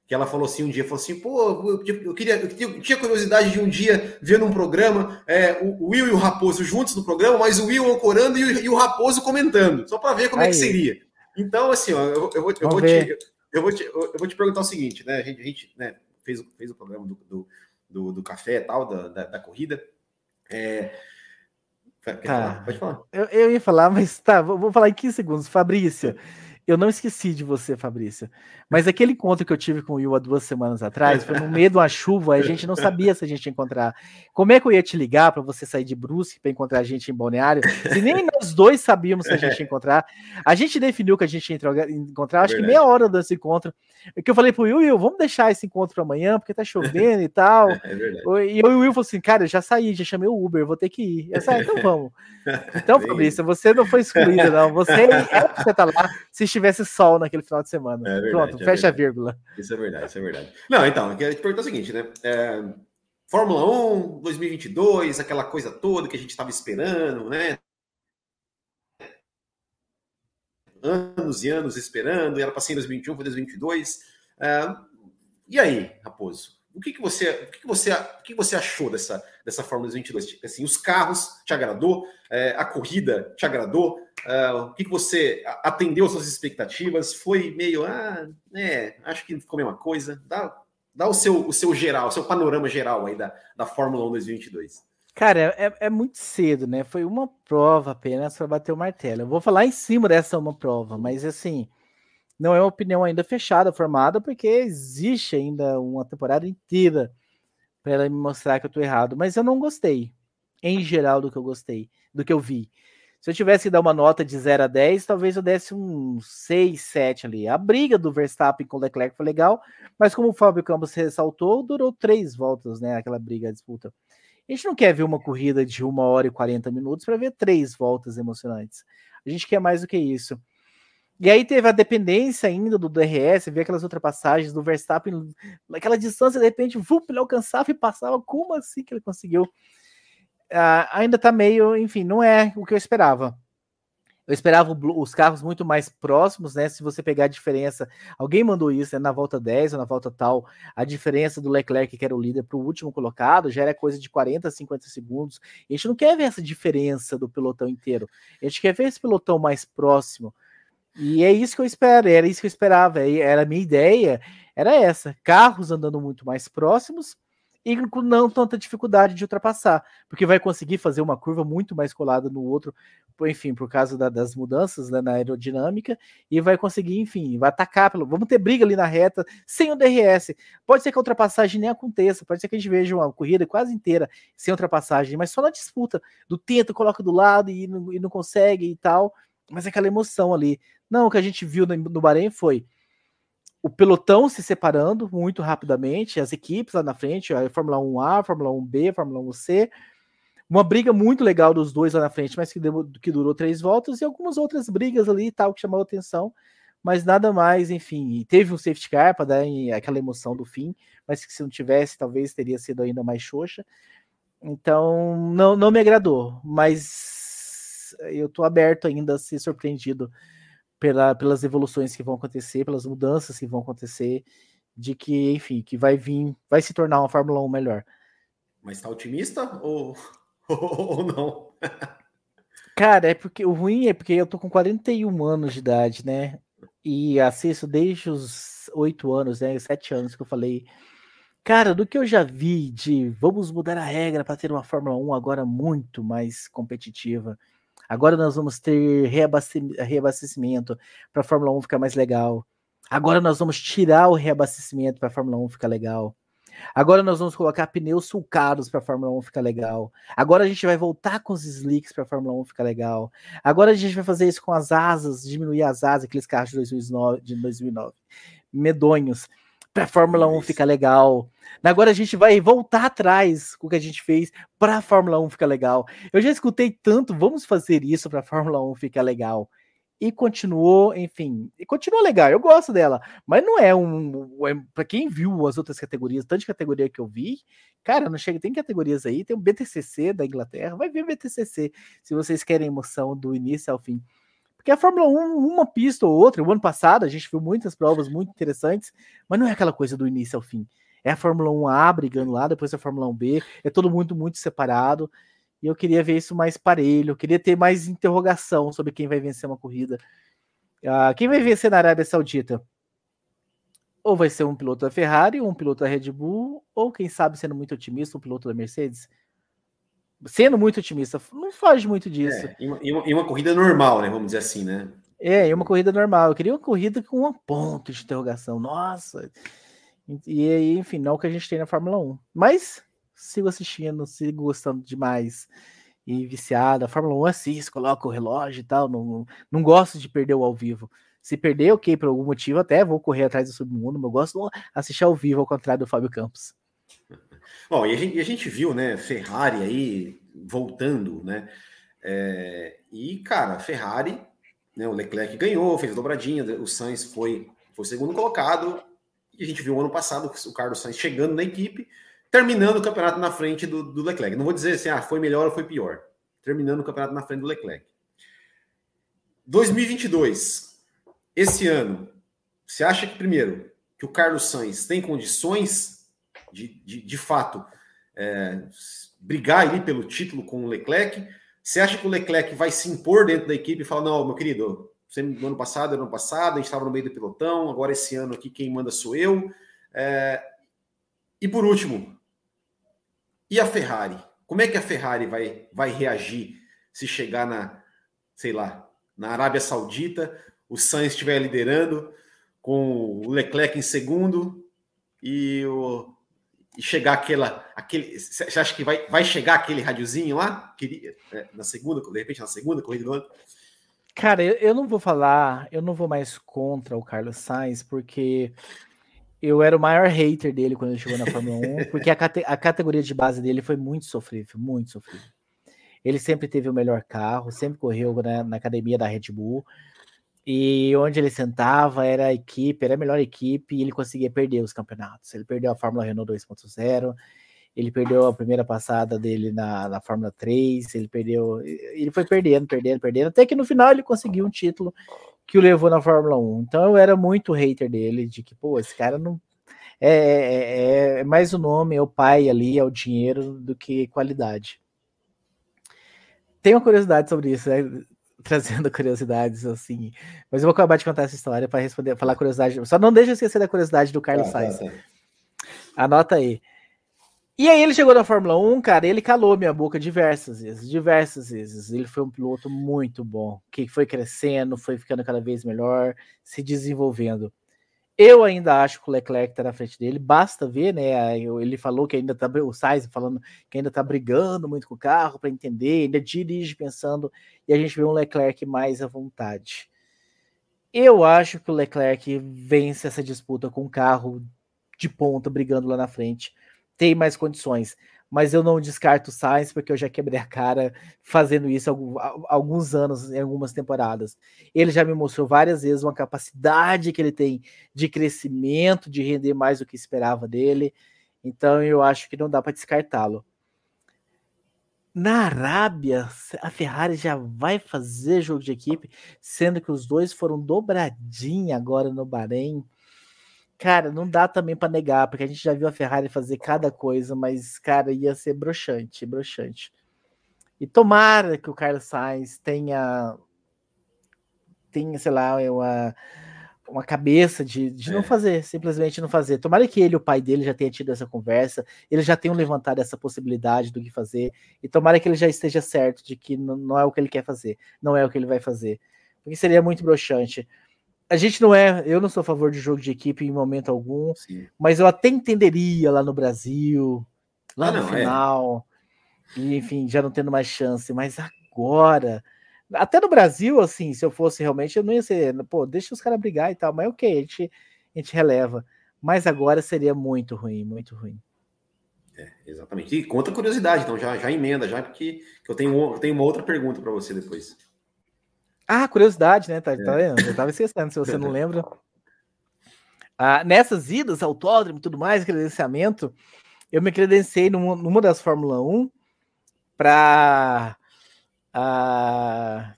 que ela falou assim um dia, falou assim, pô, eu, queria, eu tinha curiosidade de um dia ver num programa é, o, Will e o Raposo juntos no programa, mas o Will ancorando e o, e o Raposo comentando, só para ver como Aí. é que seria. Então, assim, ó, eu, eu, vou, eu, vou te, eu, vou te, eu vou te perguntar o seguinte, né? A gente, a gente né, fez, fez o programa do, do, do, do café e tal, da, da, da corrida. É, tá. falar? Pode falar. Eu, eu ia falar, mas tá, vou, vou falar em 15 segundos. Fabrícia, eu não esqueci de você, Fabrício. Mas aquele encontro que eu tive com o Will há duas semanas atrás, foi no meio de uma chuva, a gente não sabia se a gente ia encontrar. Como é que eu ia te ligar para você sair de Brusque para encontrar a gente em Balneário? Se nem nós dois sabíamos se a gente ia encontrar. A gente definiu que a gente ia encontrar, acho Verdade. que meia hora desse encontro. Que eu falei pro Will, Will, vamos deixar esse encontro para amanhã, porque tá chovendo e tal. É e eu e o Will falou assim, cara, eu já saí, já chamei o Uber, vou ter que ir. Eu ah, então vamos. Então, Fabrício, você não foi excluído, não. Você é você tá lá. Se tivesse sol naquele final de semana. É verdade, Pronto, é fecha verdade. a vírgula. Isso é verdade, isso é verdade. Não, então, eu queria te perguntar o seguinte, né? É, Fórmula 1, 2022, aquela coisa toda que a gente estava esperando, né? Anos e anos esperando, e era para ser em 2021, foi 2022. É, e aí, Raposo? O que, que você, o que, que você, o que você achou dessa, dessa Fórmula 22? Assim, os carros te agradou? É, a corrida te agradou? É, o que, que você atendeu às suas expectativas? Foi meio, ah, é, acho que ficou a mesma coisa. Dá, dá o, seu, o seu geral, o seu panorama geral aí da, da Fórmula 1 2022. Cara, é, é muito cedo, né? Foi uma prova apenas para bater o martelo. Eu vou falar em cima dessa uma prova, mas assim, não é uma opinião ainda fechada, formada, porque existe ainda uma temporada inteira para ela me mostrar que eu tô errado. Mas eu não gostei, em geral, do que eu gostei, do que eu vi. Se eu tivesse que dar uma nota de 0 a 10, talvez eu desse um 6, 7 ali. A briga do Verstappen com o Leclerc foi legal, mas como o Fábio Campos ressaltou, durou três voltas, né? Aquela briga, a disputa. A gente não quer ver uma corrida de uma hora e 40 minutos para ver três voltas emocionantes. A gente quer mais do que isso. E aí teve a dependência ainda do DRS, ver aquelas ultrapassagens do Verstappen, naquela distância, de repente, vup, ele alcançava e passava. Como assim que ele conseguiu? Uh, ainda tá meio, enfim, não é o que eu esperava. Eu esperava os carros muito mais próximos, né? Se você pegar a diferença, alguém mandou isso né, na volta 10 ou na volta tal, a diferença do Leclerc, que era o líder, para o último colocado, já era coisa de 40, 50 segundos. a gente não quer ver essa diferença do pelotão inteiro. A gente quer ver esse pelotão mais próximo. E é isso que eu espero, era isso que eu esperava, era a minha ideia, era essa, carros andando muito mais próximos e com não tanta dificuldade de ultrapassar, porque vai conseguir fazer uma curva muito mais colada no outro, enfim, por causa da, das mudanças né, na aerodinâmica, e vai conseguir, enfim, vai atacar, pelo, vamos ter briga ali na reta, sem o DRS, pode ser que a ultrapassagem nem aconteça, pode ser que a gente veja uma corrida quase inteira sem ultrapassagem, mas só na disputa, do tenta, coloca do lado e não, e não consegue e tal, mas aquela emoção ali. Não, o que a gente viu no, no Bahrein foi o pelotão se separando muito rapidamente, as equipes lá na frente, a Fórmula 1A, Fórmula 1B, Fórmula 1C. Uma briga muito legal dos dois lá na frente, mas que, deu, que durou três voltas, e algumas outras brigas ali e tal que chamou atenção, mas nada mais, enfim. teve um safety car para dar aquela emoção do fim, mas que se não tivesse, talvez teria sido ainda mais xoxa. Então, não, não me agradou, mas eu estou aberto ainda a ser surpreendido pela, pelas evoluções que vão acontecer, pelas mudanças que vão acontecer de que, enfim, que vai vir, vai se tornar uma Fórmula 1 melhor. Mas está otimista ou, ou não? Cara, é porque o ruim é porque eu tô com 41 anos de idade, né? E assisto desde os 8 anos, né? 7 anos que eu falei. Cara, do que eu já vi de vamos mudar a regra para ter uma Fórmula 1 agora muito mais competitiva. Agora nós vamos ter reabastecimento para a Fórmula 1 ficar mais legal. Agora nós vamos tirar o reabastecimento para a Fórmula 1 ficar legal. Agora nós vamos colocar pneus sulcados para a Fórmula 1 ficar legal. Agora a gente vai voltar com os slicks para a Fórmula 1 ficar legal. Agora a gente vai fazer isso com as asas, diminuir as asas, aqueles carros de 2009, de 2009 medonhos, para a Fórmula 1 ficar legal. Agora a gente vai voltar atrás com o que a gente fez para a Fórmula 1 ficar legal. Eu já escutei tanto, vamos fazer isso para a Fórmula 1 ficar legal e continuou, enfim, e continuou legal. Eu gosto dela, mas não é um. É, para quem viu as outras categorias, tanto de categoria que eu vi, cara, não chega. Tem categorias aí, tem o BTCC da Inglaterra, vai ver o BTCC se vocês querem emoção do início ao fim. Porque a Fórmula 1, uma pista ou outra, o ano passado a gente viu muitas provas muito interessantes, mas não é aquela coisa do início ao fim. É a Fórmula 1A brigando lá, depois a Fórmula 1B, é todo mundo muito separado. E eu queria ver isso mais parelho, eu queria ter mais interrogação sobre quem vai vencer uma corrida. Uh, quem vai vencer na Arábia Saudita? Ou vai ser um piloto da Ferrari, ou um piloto da Red Bull, ou quem sabe, sendo muito otimista, um piloto da Mercedes? Sendo muito otimista, não foge muito disso. É, em, uma, uma corrida normal, né? Vamos dizer assim, né? É, em uma corrida normal. Eu queria uma corrida com um ponto de interrogação. Nossa! E aí, enfim, não é o que a gente tem na Fórmula 1. Mas sigo assistindo, sigo gostando demais e viciado. A Fórmula 1 assisto, coloca o relógio e tal. Não, não gosto de perder o ao vivo. Se perder, ok, por algum motivo, até vou correr atrás do submundo, mas eu gosto de assistir ao vivo, ao contrário do Fábio Campos. Bom, e a gente, e a gente viu, né, Ferrari aí voltando, né? É, e, cara, Ferrari, né, o Leclerc ganhou, fez dobradinha, o Sainz foi, foi segundo colocado, e a gente viu ano passado o Carlos Sainz chegando na equipe, terminando o campeonato na frente do, do, Leclerc. Não vou dizer assim, ah, foi melhor ou foi pior. Terminando o campeonato na frente do Leclerc. 2022, esse ano, você acha que, primeiro, que o Carlos Sainz tem condições de, de, de fato, é, brigar ali pelo título com o Leclerc? Você acha que o Leclerc vai se impor dentro da equipe e falar, não, meu querido, você, no ano passado, ano passado, a gente estava no meio do pelotão, agora esse ano aqui quem manda sou eu. É, e por último, e a Ferrari? Como é que a Ferrari vai, vai reagir se chegar na, sei lá, na Arábia Saudita, o Sainz estiver liderando, com o Leclerc em segundo e, o, e chegar aquela. Aquele, você acha que vai, vai chegar aquele radiozinho lá? Que, é, na segunda, de repente na segunda corrida do ano? Cara, eu, eu não vou falar, eu não vou mais contra o Carlos Sainz, porque eu era o maior hater dele quando ele chegou na Fórmula 1, porque a, cate a categoria de base dele foi muito sofrível, muito sofrível. Ele sempre teve o melhor carro, sempre correu na academia da Red Bull, e onde ele sentava era a equipe, era a melhor equipe, e ele conseguia perder os campeonatos. Ele perdeu a Fórmula Renault 2.0, ele perdeu a primeira passada dele na, na Fórmula 3, ele perdeu, ele foi perdendo, perdendo, perdendo, até que no final ele conseguiu um título que o levou na Fórmula 1. Então eu era muito hater dele, de que, pô, esse cara não. É, é, é mais o nome, é o pai ali, é o dinheiro do que qualidade. Tem uma curiosidade sobre isso, né? trazendo curiosidades assim. Mas eu vou acabar de contar essa história para responder, falar curiosidade. Só não deixa eu esquecer da curiosidade do Carlos tá, Sainz. Tá, tá. Anota aí. E aí ele chegou na Fórmula 1, cara, ele calou minha boca diversas vezes, diversas vezes. Ele foi um piloto muito bom, que foi crescendo, foi ficando cada vez melhor, se desenvolvendo. Eu ainda acho que o Leclerc tá na frente dele, basta ver, né? Ele falou que ainda tá, o Sainz falando que ainda tá brigando muito com o carro para entender, ainda dirige pensando, e a gente vê um Leclerc mais à vontade. Eu acho que o Leclerc vence essa disputa com o carro de ponta brigando lá na frente tem mais condições. Mas eu não descarto o Sainz, porque eu já quebrei a cara fazendo isso há alguns anos, em algumas temporadas. Ele já me mostrou várias vezes uma capacidade que ele tem de crescimento, de render mais do que esperava dele. Então eu acho que não dá para descartá-lo. Na Arábia, a Ferrari já vai fazer jogo de equipe, sendo que os dois foram dobradinha agora no Bahrein. Cara, não dá também para negar, porque a gente já viu a Ferrari fazer cada coisa, mas, cara, ia ser broxante, broxante. E tomara que o Carlos Sainz tenha, tenha sei lá, uma, uma cabeça de, de é. não fazer, simplesmente não fazer. Tomara que ele o pai dele já tenham tido essa conversa, eles já tenham levantado essa possibilidade do que fazer, e tomara que ele já esteja certo de que não, não é o que ele quer fazer, não é o que ele vai fazer. Porque seria muito broxante a gente não é, eu não sou a favor de jogo de equipe em momento algum, Sim. mas eu até entenderia lá no Brasil, lá ah, no não, é. final, é. e, enfim, já não tendo mais chance, mas agora, até no Brasil, assim, se eu fosse realmente, eu não ia ser, pô, deixa os caras brigar e tal, mas ok, a gente, a gente releva, mas agora seria muito ruim, muito ruim. É, exatamente. E conta curiosidade, então já, já emenda, já, porque eu tenho, eu tenho uma outra pergunta para você depois. Ah, curiosidade, né? Tá, tá é. vendo? Eu tava esquecendo, se você não lembra. Ah, nessas idas, autódromo e tudo mais, credenciamento, eu me credenciei numa, numa das Fórmula 1 para ah,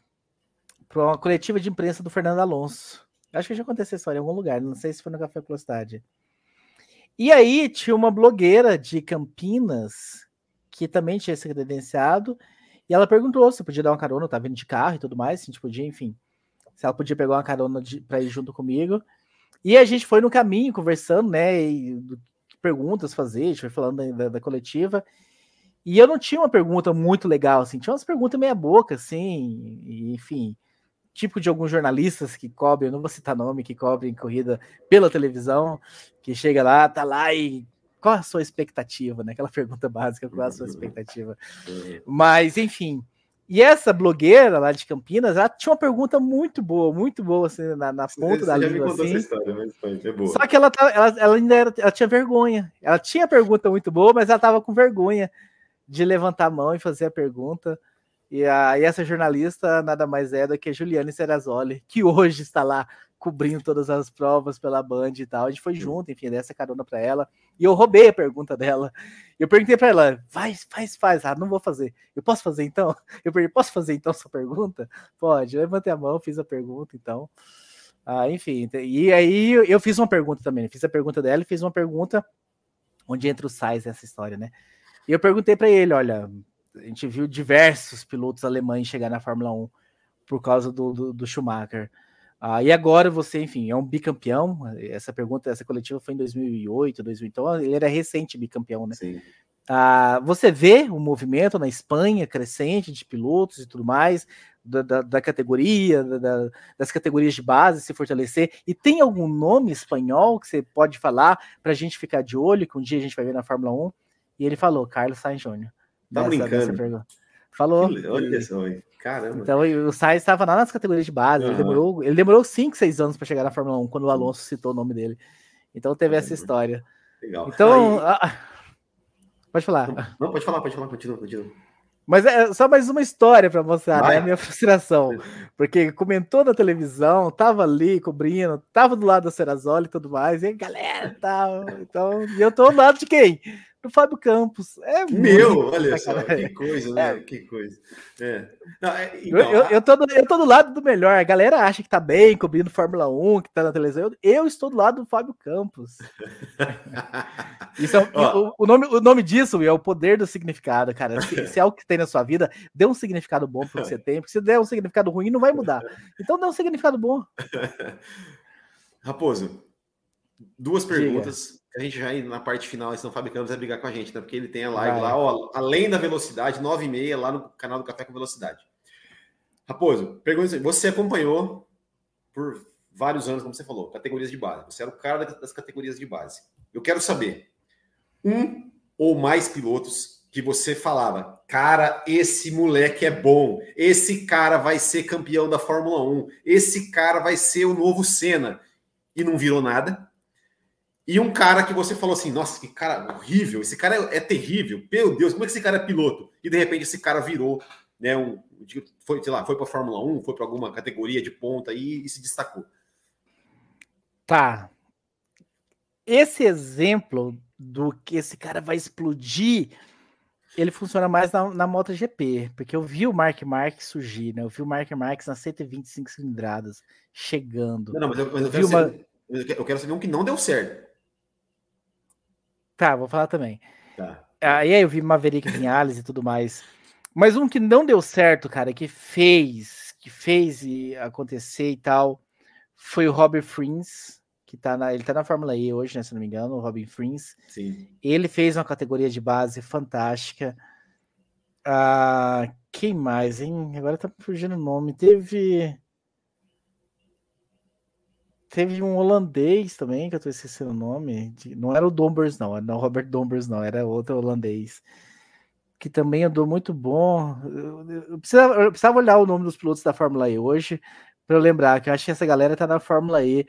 para uma coletiva de imprensa do Fernando Alonso. Acho que já aconteceu essa história em algum lugar, não sei se foi no Café Velocidade. E aí tinha uma blogueira de Campinas que também tinha se credenciado e ela perguntou se podia dar uma carona, tava vindo de carro e tudo mais, se a gente podia, enfim. Se ela podia pegar uma carona para ir junto comigo. E a gente foi no caminho, conversando, né? E, perguntas fazer, a gente foi falando da, da, coletiva. E eu não tinha uma pergunta muito legal, assim, tinha umas perguntas meia boca, assim, e, enfim, tipo de alguns jornalistas que cobrem, eu não vou citar nome, que cobrem corrida pela televisão, que chega lá, tá lá e qual a sua expectativa, né? Aquela pergunta básica, qual a sua uhum. expectativa? Uhum. Mas, enfim. E essa blogueira lá de Campinas, ela tinha uma pergunta muito boa, muito boa, assim, na, na ponta você da língua. Assim. História, mas é boa. Só que ela, ela, ela ainda era, ela tinha vergonha. Ela tinha pergunta muito boa, mas ela estava com vergonha de levantar a mão e fazer a pergunta. E, a, e essa jornalista nada mais é do que a Juliane Serrazoli, que hoje está lá cobrindo todas as provas pela Band e tal. A gente foi junto, enfim, dessa carona para ela. E eu roubei a pergunta dela. Eu perguntei para ela, faz, faz, faz. Ah, não vou fazer. Eu posso fazer então? Eu perguntei, posso fazer então sua pergunta? Pode. Eu levantei a mão, fiz a pergunta, então. Ah, enfim, e aí eu fiz uma pergunta também. Fiz a pergunta dela e fiz uma pergunta onde entra o Sais nessa história, né? E eu perguntei para ele, olha, a gente viu diversos pilotos alemães chegar na Fórmula 1 por causa do, do, do Schumacher. Ah, e agora você, enfim, é um bicampeão. Essa pergunta, essa coletiva foi em 2008, 2000, então ele era recente bicampeão, né? Sim. Ah, você vê o movimento na Espanha crescente de pilotos e tudo mais, da, da, da categoria, da, das categorias de base se fortalecer. E tem algum nome espanhol que você pode falar para a gente ficar de olho, que um dia a gente vai ver na Fórmula 1? E ele falou, Carlos Sainz Jr. Tá brincando. Falou. Olha só, caramba. Então o Sainz estava lá nas categorias de base. Uhum. Ele demorou, ele demorou 5, 6 anos para chegar na Fórmula 1, quando o. Alonso citou o nome dele. Então teve essa história. Legal. Então. Aí... Pode falar. Não, pode falar, pode falar, continua, continua. Mas é só mais uma história para mostrar né, a minha frustração. Porque comentou na televisão, tava ali cobrindo, tava do lado da Serazoli e tudo mais, e galera, tal. Então, e eu tô do lado de quem? Do Fábio Campos. É Meu, olha só, que coisa, né? É. Que coisa. É. Não, é, então, eu, eu, eu, tô do, eu tô do lado do melhor. A galera acha que tá bem, cobrindo Fórmula 1, que tá na televisão. Eu, eu estou do lado do Fábio Campos. Isso é, o, o, nome, o nome disso é o poder do significado, cara. Se, se, é algo que tem na sua vida, dê um significado bom pro que você tem, porque se der um significado ruim, não vai mudar. Então dê um significado bom. Raposo, duas perguntas. Diga a gente já na parte final, senão o Fábio Campos vai brigar com a gente, né? Porque ele tem a live vai. lá, ó, além da velocidade, 9 e meia, lá no canal do Café com Velocidade. Raposo, pergunta você acompanhou por vários anos, como você falou, categorias de base. Você era o cara das categorias de base. Eu quero saber um ou mais pilotos que você falava, cara, esse moleque é bom, esse cara vai ser campeão da Fórmula 1, esse cara vai ser o novo Senna, e não virou nada e um cara que você falou assim, nossa, que cara horrível, esse cara é, é terrível, meu Deus, como é que esse cara é piloto? E de repente esse cara virou, né, um, foi, sei lá, foi para Fórmula 1, foi para alguma categoria de ponta e, e se destacou. Tá. Esse exemplo do que esse cara vai explodir, ele funciona mais na, na MotoGP, porque eu vi o Mark Marques surgir, né? Eu vi o Mark Marques nas 125 cilindradas chegando. Não, não mas eu, mas eu, vi uma... Eu quero saber um que não deu certo. Tá, vou falar também. Tá. Aí eu vi Maverick Vinhales e tudo mais. Mas um que não deu certo, cara, que fez, que fez acontecer e tal, foi o Robert Frins, que tá na, ele tá na Fórmula E hoje, né, se não me engano, o Robin Frins. Sim. Ele fez uma categoria de base fantástica. Ah, quem mais, hein? Agora tá fugindo o nome. Teve Teve um holandês também, que eu tô esquecendo o nome. Não era o Dombers, não. Não o Robert Dombers, não. Era outro holandês. Que também andou muito bom. Eu precisava, eu precisava olhar o nome dos pilotos da Fórmula E hoje, para eu lembrar, que eu acho que essa galera tá na Fórmula E.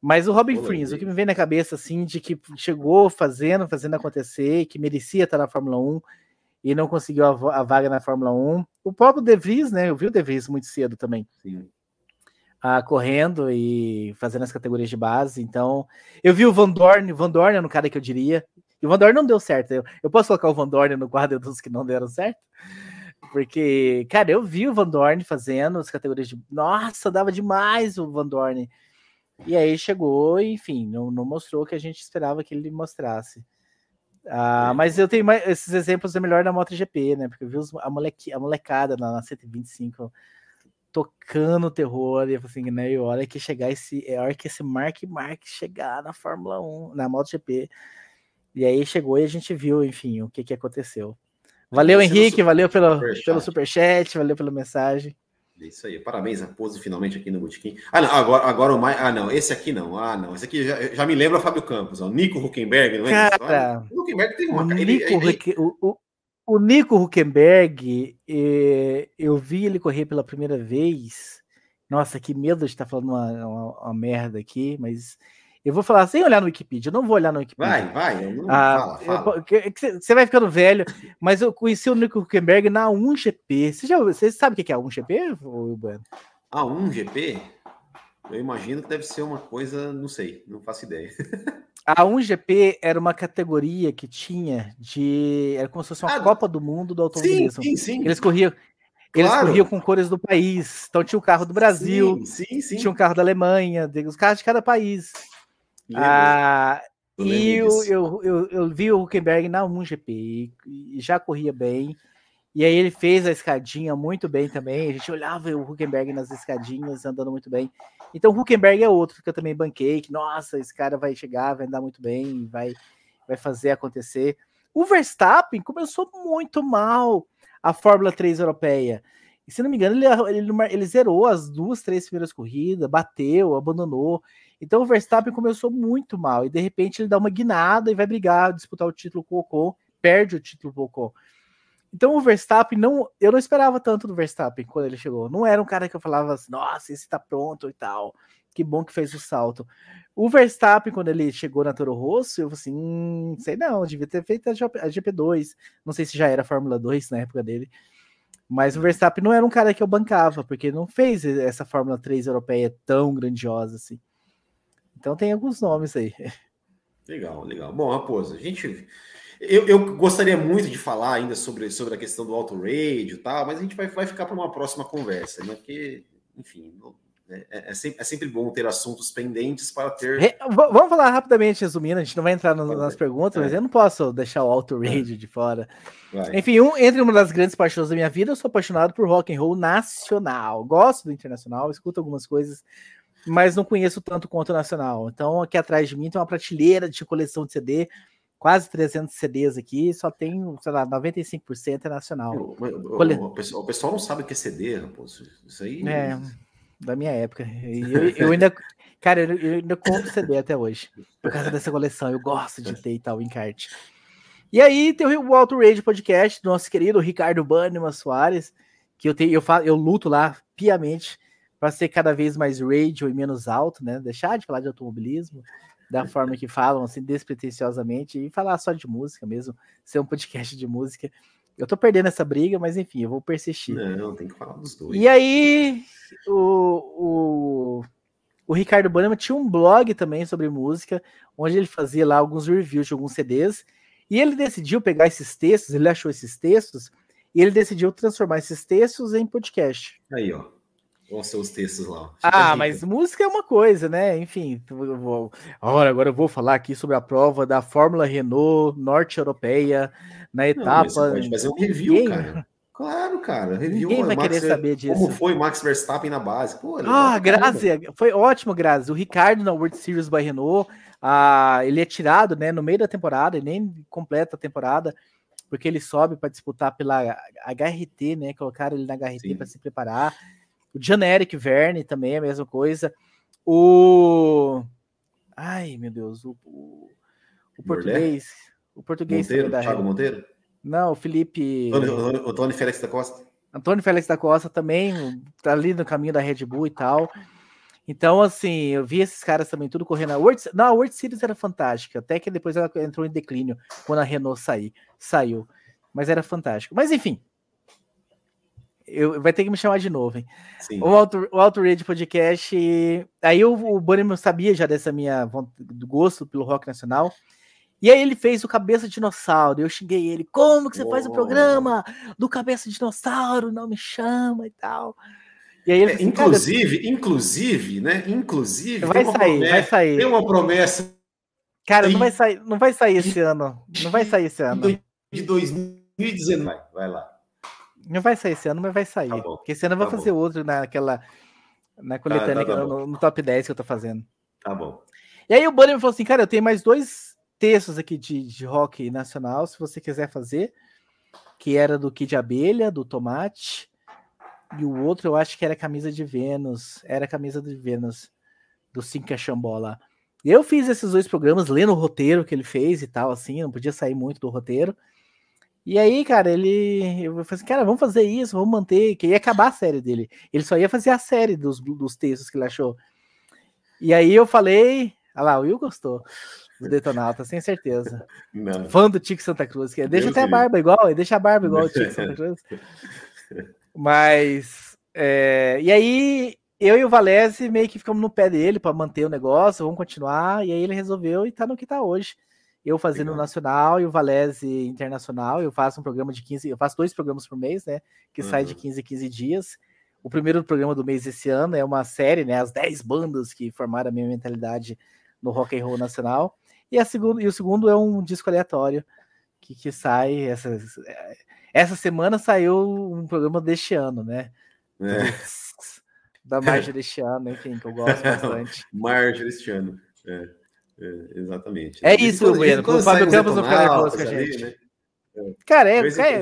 Mas o Robin Frins, o que me vem na cabeça, assim, de que chegou fazendo, fazendo acontecer, que merecia estar na Fórmula 1 e não conseguiu a, a vaga na Fórmula 1. O próprio De Vries, né? Eu vi o De Vries muito cedo também. Sim uh, correndo e fazendo as categorias de base. Então, eu vi o Van Dorn, o Van Dorn é um cara que eu diria. E o Van Dorn não deu certo. Eu, eu posso colocar o Van Dorn no quadro dos que não deram certo? Porque, cara, eu vi o Van Dorn fazendo as categorias de. Nossa, dava demais o Van Dorn. E aí chegou, enfim, não, não mostrou o que a gente esperava que ele mostrasse. Ah, mas eu tenho mais, esses exemplos é melhor na MotoGP, né? Porque eu vi os, a, moleque, a molecada na, na 125 tocando terror, e assim, né? E hora que chegar esse, é hora que esse Mark Mark chegar na Fórmula 1, na MotoGP. E aí chegou e a gente viu, enfim, o que que aconteceu. Valeu, Henrique, valeu pelo, super pelo superchat, valeu pela mensagem. É isso aí, parabéns a pose finalmente aqui no Botequim. Ah, não, agora, agora o mais. Ah, não, esse aqui não. Ah, não, esse aqui já, já me lembra o Fábio Campos, ó, Nico Huckenberg, não é? Cara, o Huckenberg tem uma. O, ele, Nico, ele, ele... O, o Nico Huckenberg, eh, eu vi ele correr pela primeira vez. Nossa, que medo de estar falando uma, uma, uma, merda aqui, mas eu vou falar sem olhar no Wikipedia. Eu não vou olhar no Wikipedia. Vai, vai. Ah, fala, fala. você vai ficando velho, mas eu conheci o Nico Huckenberg na 1GP. Você, já, você sabe o que é a 1GP, Bueno? A 1GP? Eu imagino que deve ser uma coisa, não sei, não faço ideia. A 1GP era uma categoria que tinha de. Era como se fosse uma ah, Copa do Mundo do automobilismo. Sim, sim, sim. Eles corriam. Eles claro. corriam com cores do país. Então tinha o carro do Brasil, sim, sim, tinha um carro da Alemanha, os carros de cada país. Ah, e eu, eu, eu, eu, vi o Huckenberg na 1GP e, e já corria bem. E aí ele fez a escadinha muito bem também. A gente olhava o Huckenberg nas escadinhas, andando muito bem. Então o Huckenberg é outro que eu também banquei, que, nossa, esse cara vai chegar, vai andar muito bem, vai, vai fazer acontecer. O Verstappen começou muito mal a Fórmula 3 europeia. E se não me engano, ele, ele, ele zerou as duas, três primeiras corridas, bateu, abandonou. Então o Verstappen começou muito mal. E de repente ele dá uma guinada e vai brigar, disputar o título com o Ocon, perde o título com o Ocon. Então o Verstappen não, eu não esperava tanto do Verstappen quando ele chegou. Não era um cara que eu falava assim, nossa, esse tá pronto e tal. Que bom que fez o salto. O Verstappen, quando ele chegou na Toro Rosso, eu falei assim, hum, sei não, devia ter feito a GP2. Não sei se já era Fórmula 2 na época dele. Mas o Verstappen não era um cara que eu bancava, porque não fez essa Fórmula 3 europeia tão grandiosa assim. Então tem alguns nomes aí. Legal, legal. Bom, Raposo, a gente eu, eu, gostaria muito de falar ainda sobre, sobre a questão do auto radio e tal, mas a gente vai, vai ficar para uma próxima conversa, né? Porque, enfim, é, é, é, sempre, é, sempre, bom ter assuntos pendentes para ter. Re, vamos falar rapidamente, resumindo, a gente não vai entrar no, nas perguntas, é. mas eu não posso deixar o auto radio de fora. Vai. Enfim, um, entre uma das grandes paixões da minha vida, eu sou apaixonado por rock and roll nacional. Gosto do internacional, escuto algumas coisas, mas não conheço tanto quanto nacional. Então, aqui atrás de mim tem uma prateleira de coleção de CD quase 300 CDs aqui, só tem, sei lá, 95% é nacional. O, o, o, pessoal, o, pessoal, não sabe o que é CD, rapaz. Isso aí. É, da minha época. Eu, eu ainda. Cara, eu, eu, ainda compro CD até hoje. Por causa dessa coleção. Eu gosto de ter e tal, encarte. E aí tem o Alto Rage Podcast do nosso querido Ricardo Bannerman Soares, que eu tenho, eu, falo, eu luto lá piamente para ser cada vez mais radio e menos alto, né? Deixar de falar de automobilismo da forma que falam, assim, despretensiosamente, e falar só de música mesmo, ser um podcast de música. Eu tô perdendo essa briga, mas enfim, eu vou persistir. Não, tem que falar dos dois. E aí, o, o, o Ricardo Bannerman tinha um blog também sobre música, onde ele fazia lá alguns reviews de alguns CDs, e ele decidiu pegar esses textos, ele achou esses textos, e ele decidiu transformar esses textos em podcast. Aí, ó. Os seus textos lá? ah, mas música é uma coisa, né? Enfim, vou... Agora, agora eu vou falar aqui sobre a prova da Fórmula Renault norte-europeia na etapa. Não, pode fazer um review, Ninguém... cara. Claro, cara. Review Ninguém vai Max, querer saber disso. Como foi Max Verstappen na base? Pô, ah, Grazi, foi ótimo, Grazi. O Ricardo na World Series by Renault, ah, ele é tirado né, no meio da temporada, e nem completa a temporada, porque ele sobe para disputar pela HRT, né? Colocaram ele na HRT para se preparar. O John Eric Verne também é a mesma coisa. O. Ai, meu Deus, o, o, o português. O português Monteiro, da Thiago Monteiro? Não, o Felipe. O Tony Félix da Costa. Antônio Félix da Costa também tá ali no caminho da Red Bull e tal. Então, assim, eu vi esses caras também tudo correndo. A World, não, a World Series era fantástica, até que depois ela entrou em declínio quando a Renault saí, saiu. Mas era fantástico. Mas enfim, eu, vai ter que me chamar de novo, hein? Sim. O Auto, o Auto Rage Podcast. Aí o, o sabia já dessa minha do gosto pelo rock nacional. E aí ele fez o Cabeça Dinossauro. Eu xinguei ele. Como que você faz o programa do Cabeça Dinossauro? Não me chama e tal. E aí ele é, inclusive, inclusive, né? Inclusive, vai sair, promessa, vai sair. Tem uma promessa. Cara, não vai sair, não vai sair esse ano. Não vai sair esse ano. De 2019. Vai, vai lá. Não vai sair esse ano, mas vai sair. Tá porque esse ano eu vou tá fazer bom. outro naquela. Na coletânea, tá, tá, tá no, no, top 10 que eu tô fazendo. Tá bom. E aí o Bunny me falou assim, cara, eu tenho mais dois textos aqui de, de rock nacional, se você quiser fazer. Que era do Kid Abelha, do Tomate. E o outro eu acho que era camisa de Vênus. Era camisa de Vênus, do Cinca Chambola. Eu fiz esses dois programas lendo o roteiro que ele fez e tal, assim, não podia sair muito do roteiro. E aí, cara, ele. Eu falei assim, cara, vamos fazer isso, vamos manter, que ia acabar a série dele. Ele só ia fazer a série dos, dos textos que ele achou. E aí eu falei. Olha lá, o Will gostou do Detonauta, sem certeza. Não. Fã do Tico Santa Cruz, que é, deixa até a barba igual, deixa a barba igual o Tico Santa Cruz. Mas. É, e aí, eu e o Valese meio que ficamos no pé dele para manter o negócio, vamos continuar. E aí ele resolveu e tá no que tá hoje. Eu fazendo Legal. nacional e o Valese internacional. Eu faço um programa de 15, eu faço dois programas por mês, né? Que uhum. sai de 15 em 15 dias. O primeiro programa do mês esse ano é uma série, né? As 10 bandas que formaram a minha mentalidade no rock and roll nacional. E, a segundo, e o segundo é um disco aleatório que, que sai. Essa, essa semana saiu um programa deste ano, né? É. Da Marge deste ano, enfim, que eu gosto bastante. Marge deste ano. É, é, exatamente. É isso, Bueno. O Fábio Campos não fica nervoso com a gente. Né? Cara, é, é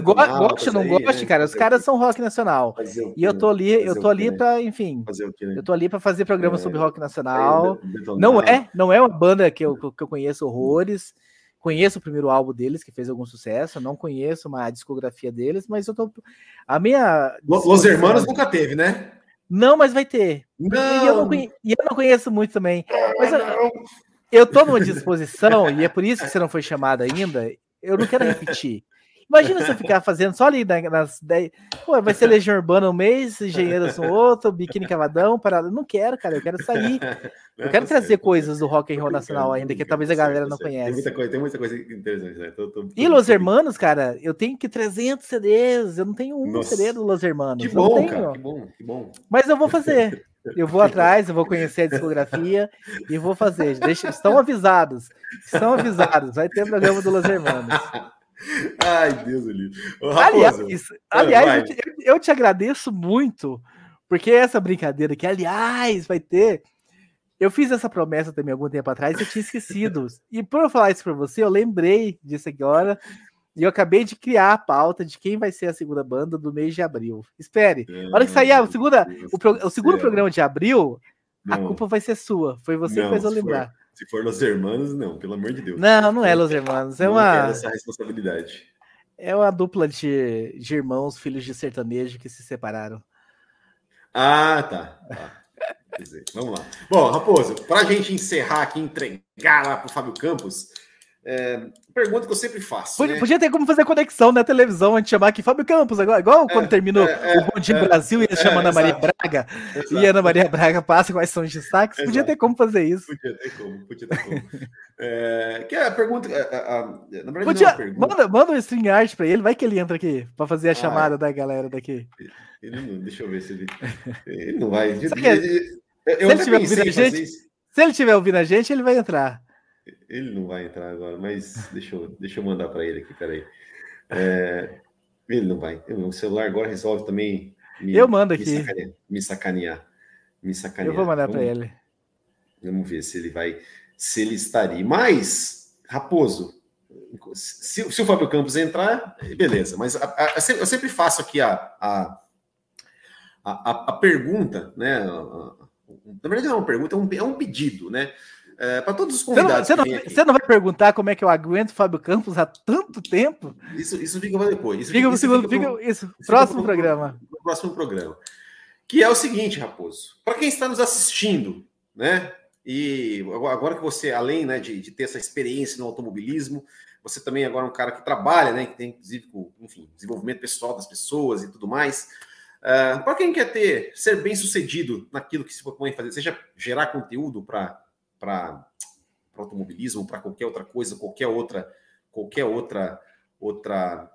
goste ou não goste, né? cara, os caras são rock nacional. E eu tô ali, eu tô ali para, enfim, eu tô ali para fazer programa é, sobre rock nacional. Não é, não é uma banda que eu, que eu conheço horrores. Conheço o primeiro álbum deles, que fez algum sucesso. Não conheço uma discografia deles, mas eu tô. A minha. Los Hermanos nunca teve, né? Não, mas vai ter. Não. E, eu não conheço, e eu não conheço muito também. Mas eu, eu tô numa disposição, e é por isso que você não foi chamado ainda. Eu não quero repetir. Imagina se eu ficar fazendo só ali nas 10. Pô, vai ser Legião Urbana um mês, Engenheiros no outro, Biquíni Cavadão, parada. Não quero, cara. Eu quero sair. Eu quero trazer coisas do rock and roll nacional ainda, que talvez a galera não conhece. Tem muita coisa, tem muita coisa interessante, né? Tô, tô, tô... E Los Hermanos, cara, eu tenho que 300 CDs. Eu não tenho um Nossa. CD do Los Hermanos. Que bom, cara. Que bom, que bom. Mas eu vou fazer. Eu vou atrás, eu vou conhecer a discografia e vou fazer. Deixa, estão avisados. Estão avisados. Vai ter programa do Los Hermanos. Ai, Deus do livro. Aliás, aliás eu te, eu te, agradeço muito, porque essa brincadeira que, aliás, vai ter. Eu fiz essa promessa também algum tempo atrás e eu tinha esquecido. e por eu falar isso para você, eu lembrei disso agora. E eu acabei de criar a pauta de quem vai ser a segunda banda do mês de abril. Espere. Na hora que sair a segunda, o, pro, o segundo programa de abril, não. a culpa vai ser sua. Foi você não, que fez eu lembrar. Se for Los Hermanos, não, pelo amor de Deus. Não, não é Los Hermanos. É não uma. essa responsabilidade. É uma dupla de, de irmãos, filhos de sertanejo que se separaram. Ah, tá. tá. Vamos lá. Bom, Raposo, para a gente encerrar aqui, entregar lá para o Fábio Campos, É, pergunta que eu sempre faço. Podia, né? podia ter como fazer conexão na televisão, a gente chamar aqui Fábio Campos agora, igual quando É, terminou é, o Bom Dia é, Brasil e ia chamando é, a Maria exato. Braga, Exato. e a Ana Maria Braga passa quais são os destaques. Podia Exato. ter como fazer isso. Podia ter como, podia ter como. É, que é a pergunta. a- a- na verdade, não é Podia, uma pergunta. manda, manda um string art pra ele, vai que ele entra aqui pra fazer a Ah, chamada da galera daqui. Ele não, deixa eu ver se ele. Ele não vai. Sabe Ele- ele- eu ele tiver ouvindo a gente-. Se ele estiver ouvindo a gente, ele vai entrar. Ele não vai entrar agora, mas deixa eu, deixa eu mandar para ele aqui, peraí. É, ele não vai. O celular agora resolve também me, Eu mando me aqui. sacanear. Me sacanear. Me sacanear. Eu vou mandar Vamos- ele. Vamos ver se ele vai, se ele estaria. Mas, Raposo, se, se o Fábio Campos entrar, beleza. Mas a- a- eu sempre- faço aqui a, a, a, a- pergunta, né? Na verdade, não é uma pergunta, é um, é um pedido, né? Para todos os Você não, convidados você, não, vêm aqui. você não vai perguntar como é que eu aguento o Fábio Campos há tanto tempo? Isso, isso fica para depois. Isso Fica o isso segundo, pro- fica, isso, fica próximo pro- programa. pro próximo programa. Que é o seguinte, Raposo. Para quem está nos assistindo, né? E agora que você, além né, de, de ter essa experiência no automobilismo, você também agora é um cara que trabalha, né? Que tem, inclusive, com, enfim, desenvolvimento pessoal das pessoas e tudo mais. para quem quer ter, ser bem sucedido naquilo que se propõe a fazer, seja gerar conteúdo para automobilismo, para qualquer outra coisa, qualquer outra, qualquer outra, outra,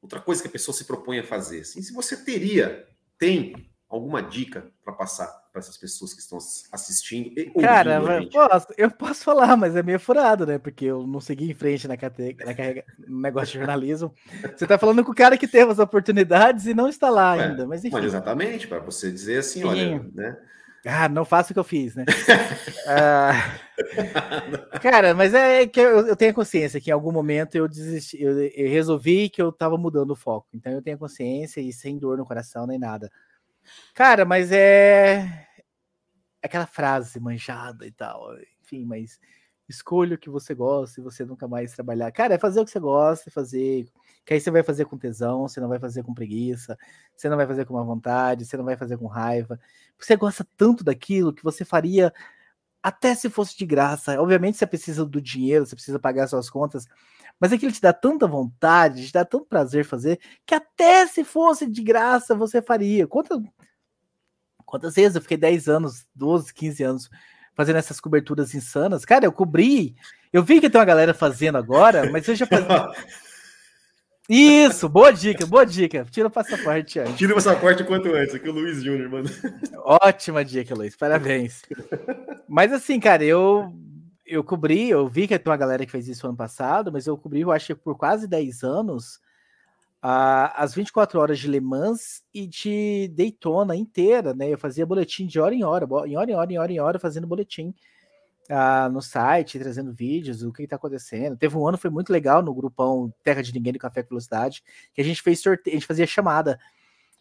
outra coisa que a pessoa se propõe a fazer. Assim, se você teria, tem alguma dica para passar para essas pessoas que estão assistindo e Cara, a mas gente? posso, eu posso falar, mas é meio furado, né? Porque eu não segui em frente na, cate- na carrega- no negócio de jornalismo. Você tá falando com o cara que teve as oportunidades e não está lá É, ainda. Mas enfim. Mas exatamente, para você dizer assim, olha, Sim. né? Ah, não faço o que eu fiz, né? Ah, cara, mas é que eu, eu tenho consciência que em algum momento eu desisti, eu, eu resolvi que eu tava mudando o foco. Então eu tenho consciência e sem dor no coração nem nada. Cara, mas é aquela frase manjada e tal. Enfim, mas escolha o que você gosta e você nunca mais trabalhar. Cara, é fazer o que você gosta fazer. Que aí você vai fazer com tesão, você não vai fazer com preguiça, você não vai fazer com má vontade, você não vai fazer com raiva. Você gosta tanto daquilo que você faria até se fosse de graça. Obviamente você precisa do dinheiro, você precisa pagar suas contas, mas aquilo te dá tanta vontade, te dá tanto prazer fazer, que até se fosse de graça você faria. Quantas, quantas vezes eu fiquei 10 anos, 12, 15 anos fazendo essas coberturas insanas? Cara, eu cobri. Eu vi que tem uma galera fazendo agora, mas eu já fazia. Isso, boa dica, boa dica. Tira o passaporte antes. Tira o passaporte quanto antes, aqui o Luiz Júnior, mano. Ótima dica, Luiz. Parabéns. Mas assim, cara, eu eu cobri, eu vi que tem uma galera que fez isso ano passado, mas eu cobri, eu acho que por quase 10 anos, a, as 24 horas de Le Mans e de Daytona inteira, né? Eu fazia boletim de hora em hora, em hora em hora, em hora em hora, fazendo boletim ah, no site, trazendo vídeos, o que está acontecendo. Teve um ano foi muito legal no grupão Terra de Ninguém do Café com Velocidade, que a gente fez sorteio, a gente fazia chamada.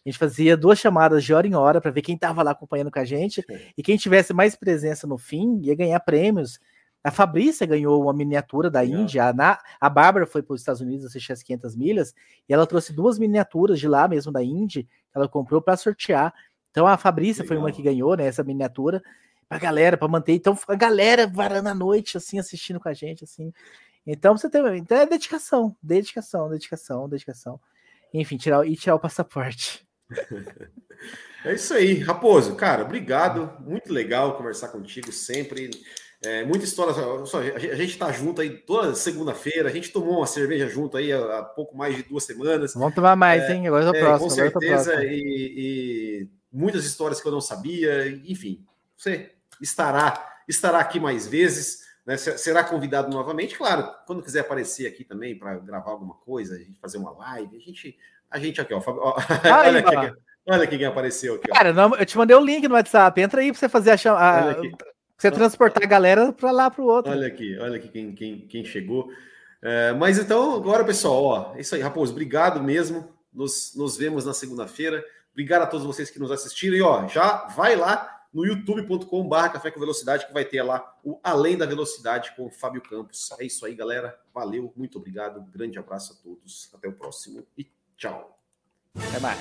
A gente fazia duas chamadas de hora em hora para ver quem estava lá acompanhando com a gente e quem tivesse mais presença no fim ia ganhar prêmios. A Fabrícia ganhou uma miniatura da Legal. Índia, a, Na- a Bárbara foi para os Estados Unidos assistir as 500 milhas e ela trouxe duas miniaturas de lá mesmo da Indy, que ela comprou para sortear. Então a Fabrícia foi uma Legal. que ganhou, né, essa miniatura pra galera, para manter. Então a galera varando a noite assim assistindo com a gente assim. Então você tem, então é dedicação, dedicação, dedicação, dedicação. Enfim, tirar e tirar o passaporte. É isso aí, Raposo. Cara, obrigado. Muito legal conversar contigo sempre. É, muita história. A gente tá junto aí toda segunda-feira. A gente tomou uma cerveja junto aí há, há pouco mais de duas semanas. Vamos tomar mais, hein? Agora tô É, próximo, com tô certeza. E, e muitas histórias que eu não sabia. Enfim, você estará, estará aqui mais vezes. né? Se- Será convidado novamente, claro. Quando quiser aparecer aqui também para gravar alguma coisa, a gente fazer uma live, a gente, a gente aqui, ó. Ó, olha, aqui, olha aqui quem apareceu aqui, ó. Cara, não, eu te mandei o link no WhatsApp. Entra aí pra você fazer a chamada. Você transportar a galera para lá pro outro. Olha aqui, olha aqui quem, quem, quem chegou. É, mas então, agora, pessoal, ó, é isso aí, Raposo, obrigado mesmo. Nos, nos vemos na segunda-feira. Obrigado a todos vocês que nos assistiram. E ó, já vai lá no youtube.com/barra Café com Velocidade, que vai ter lá o Além da Velocidade com o Fábio Campos. É isso aí, galera. Valeu, muito obrigado. Grande abraço a todos. Até o próximo e tchau. Até mais.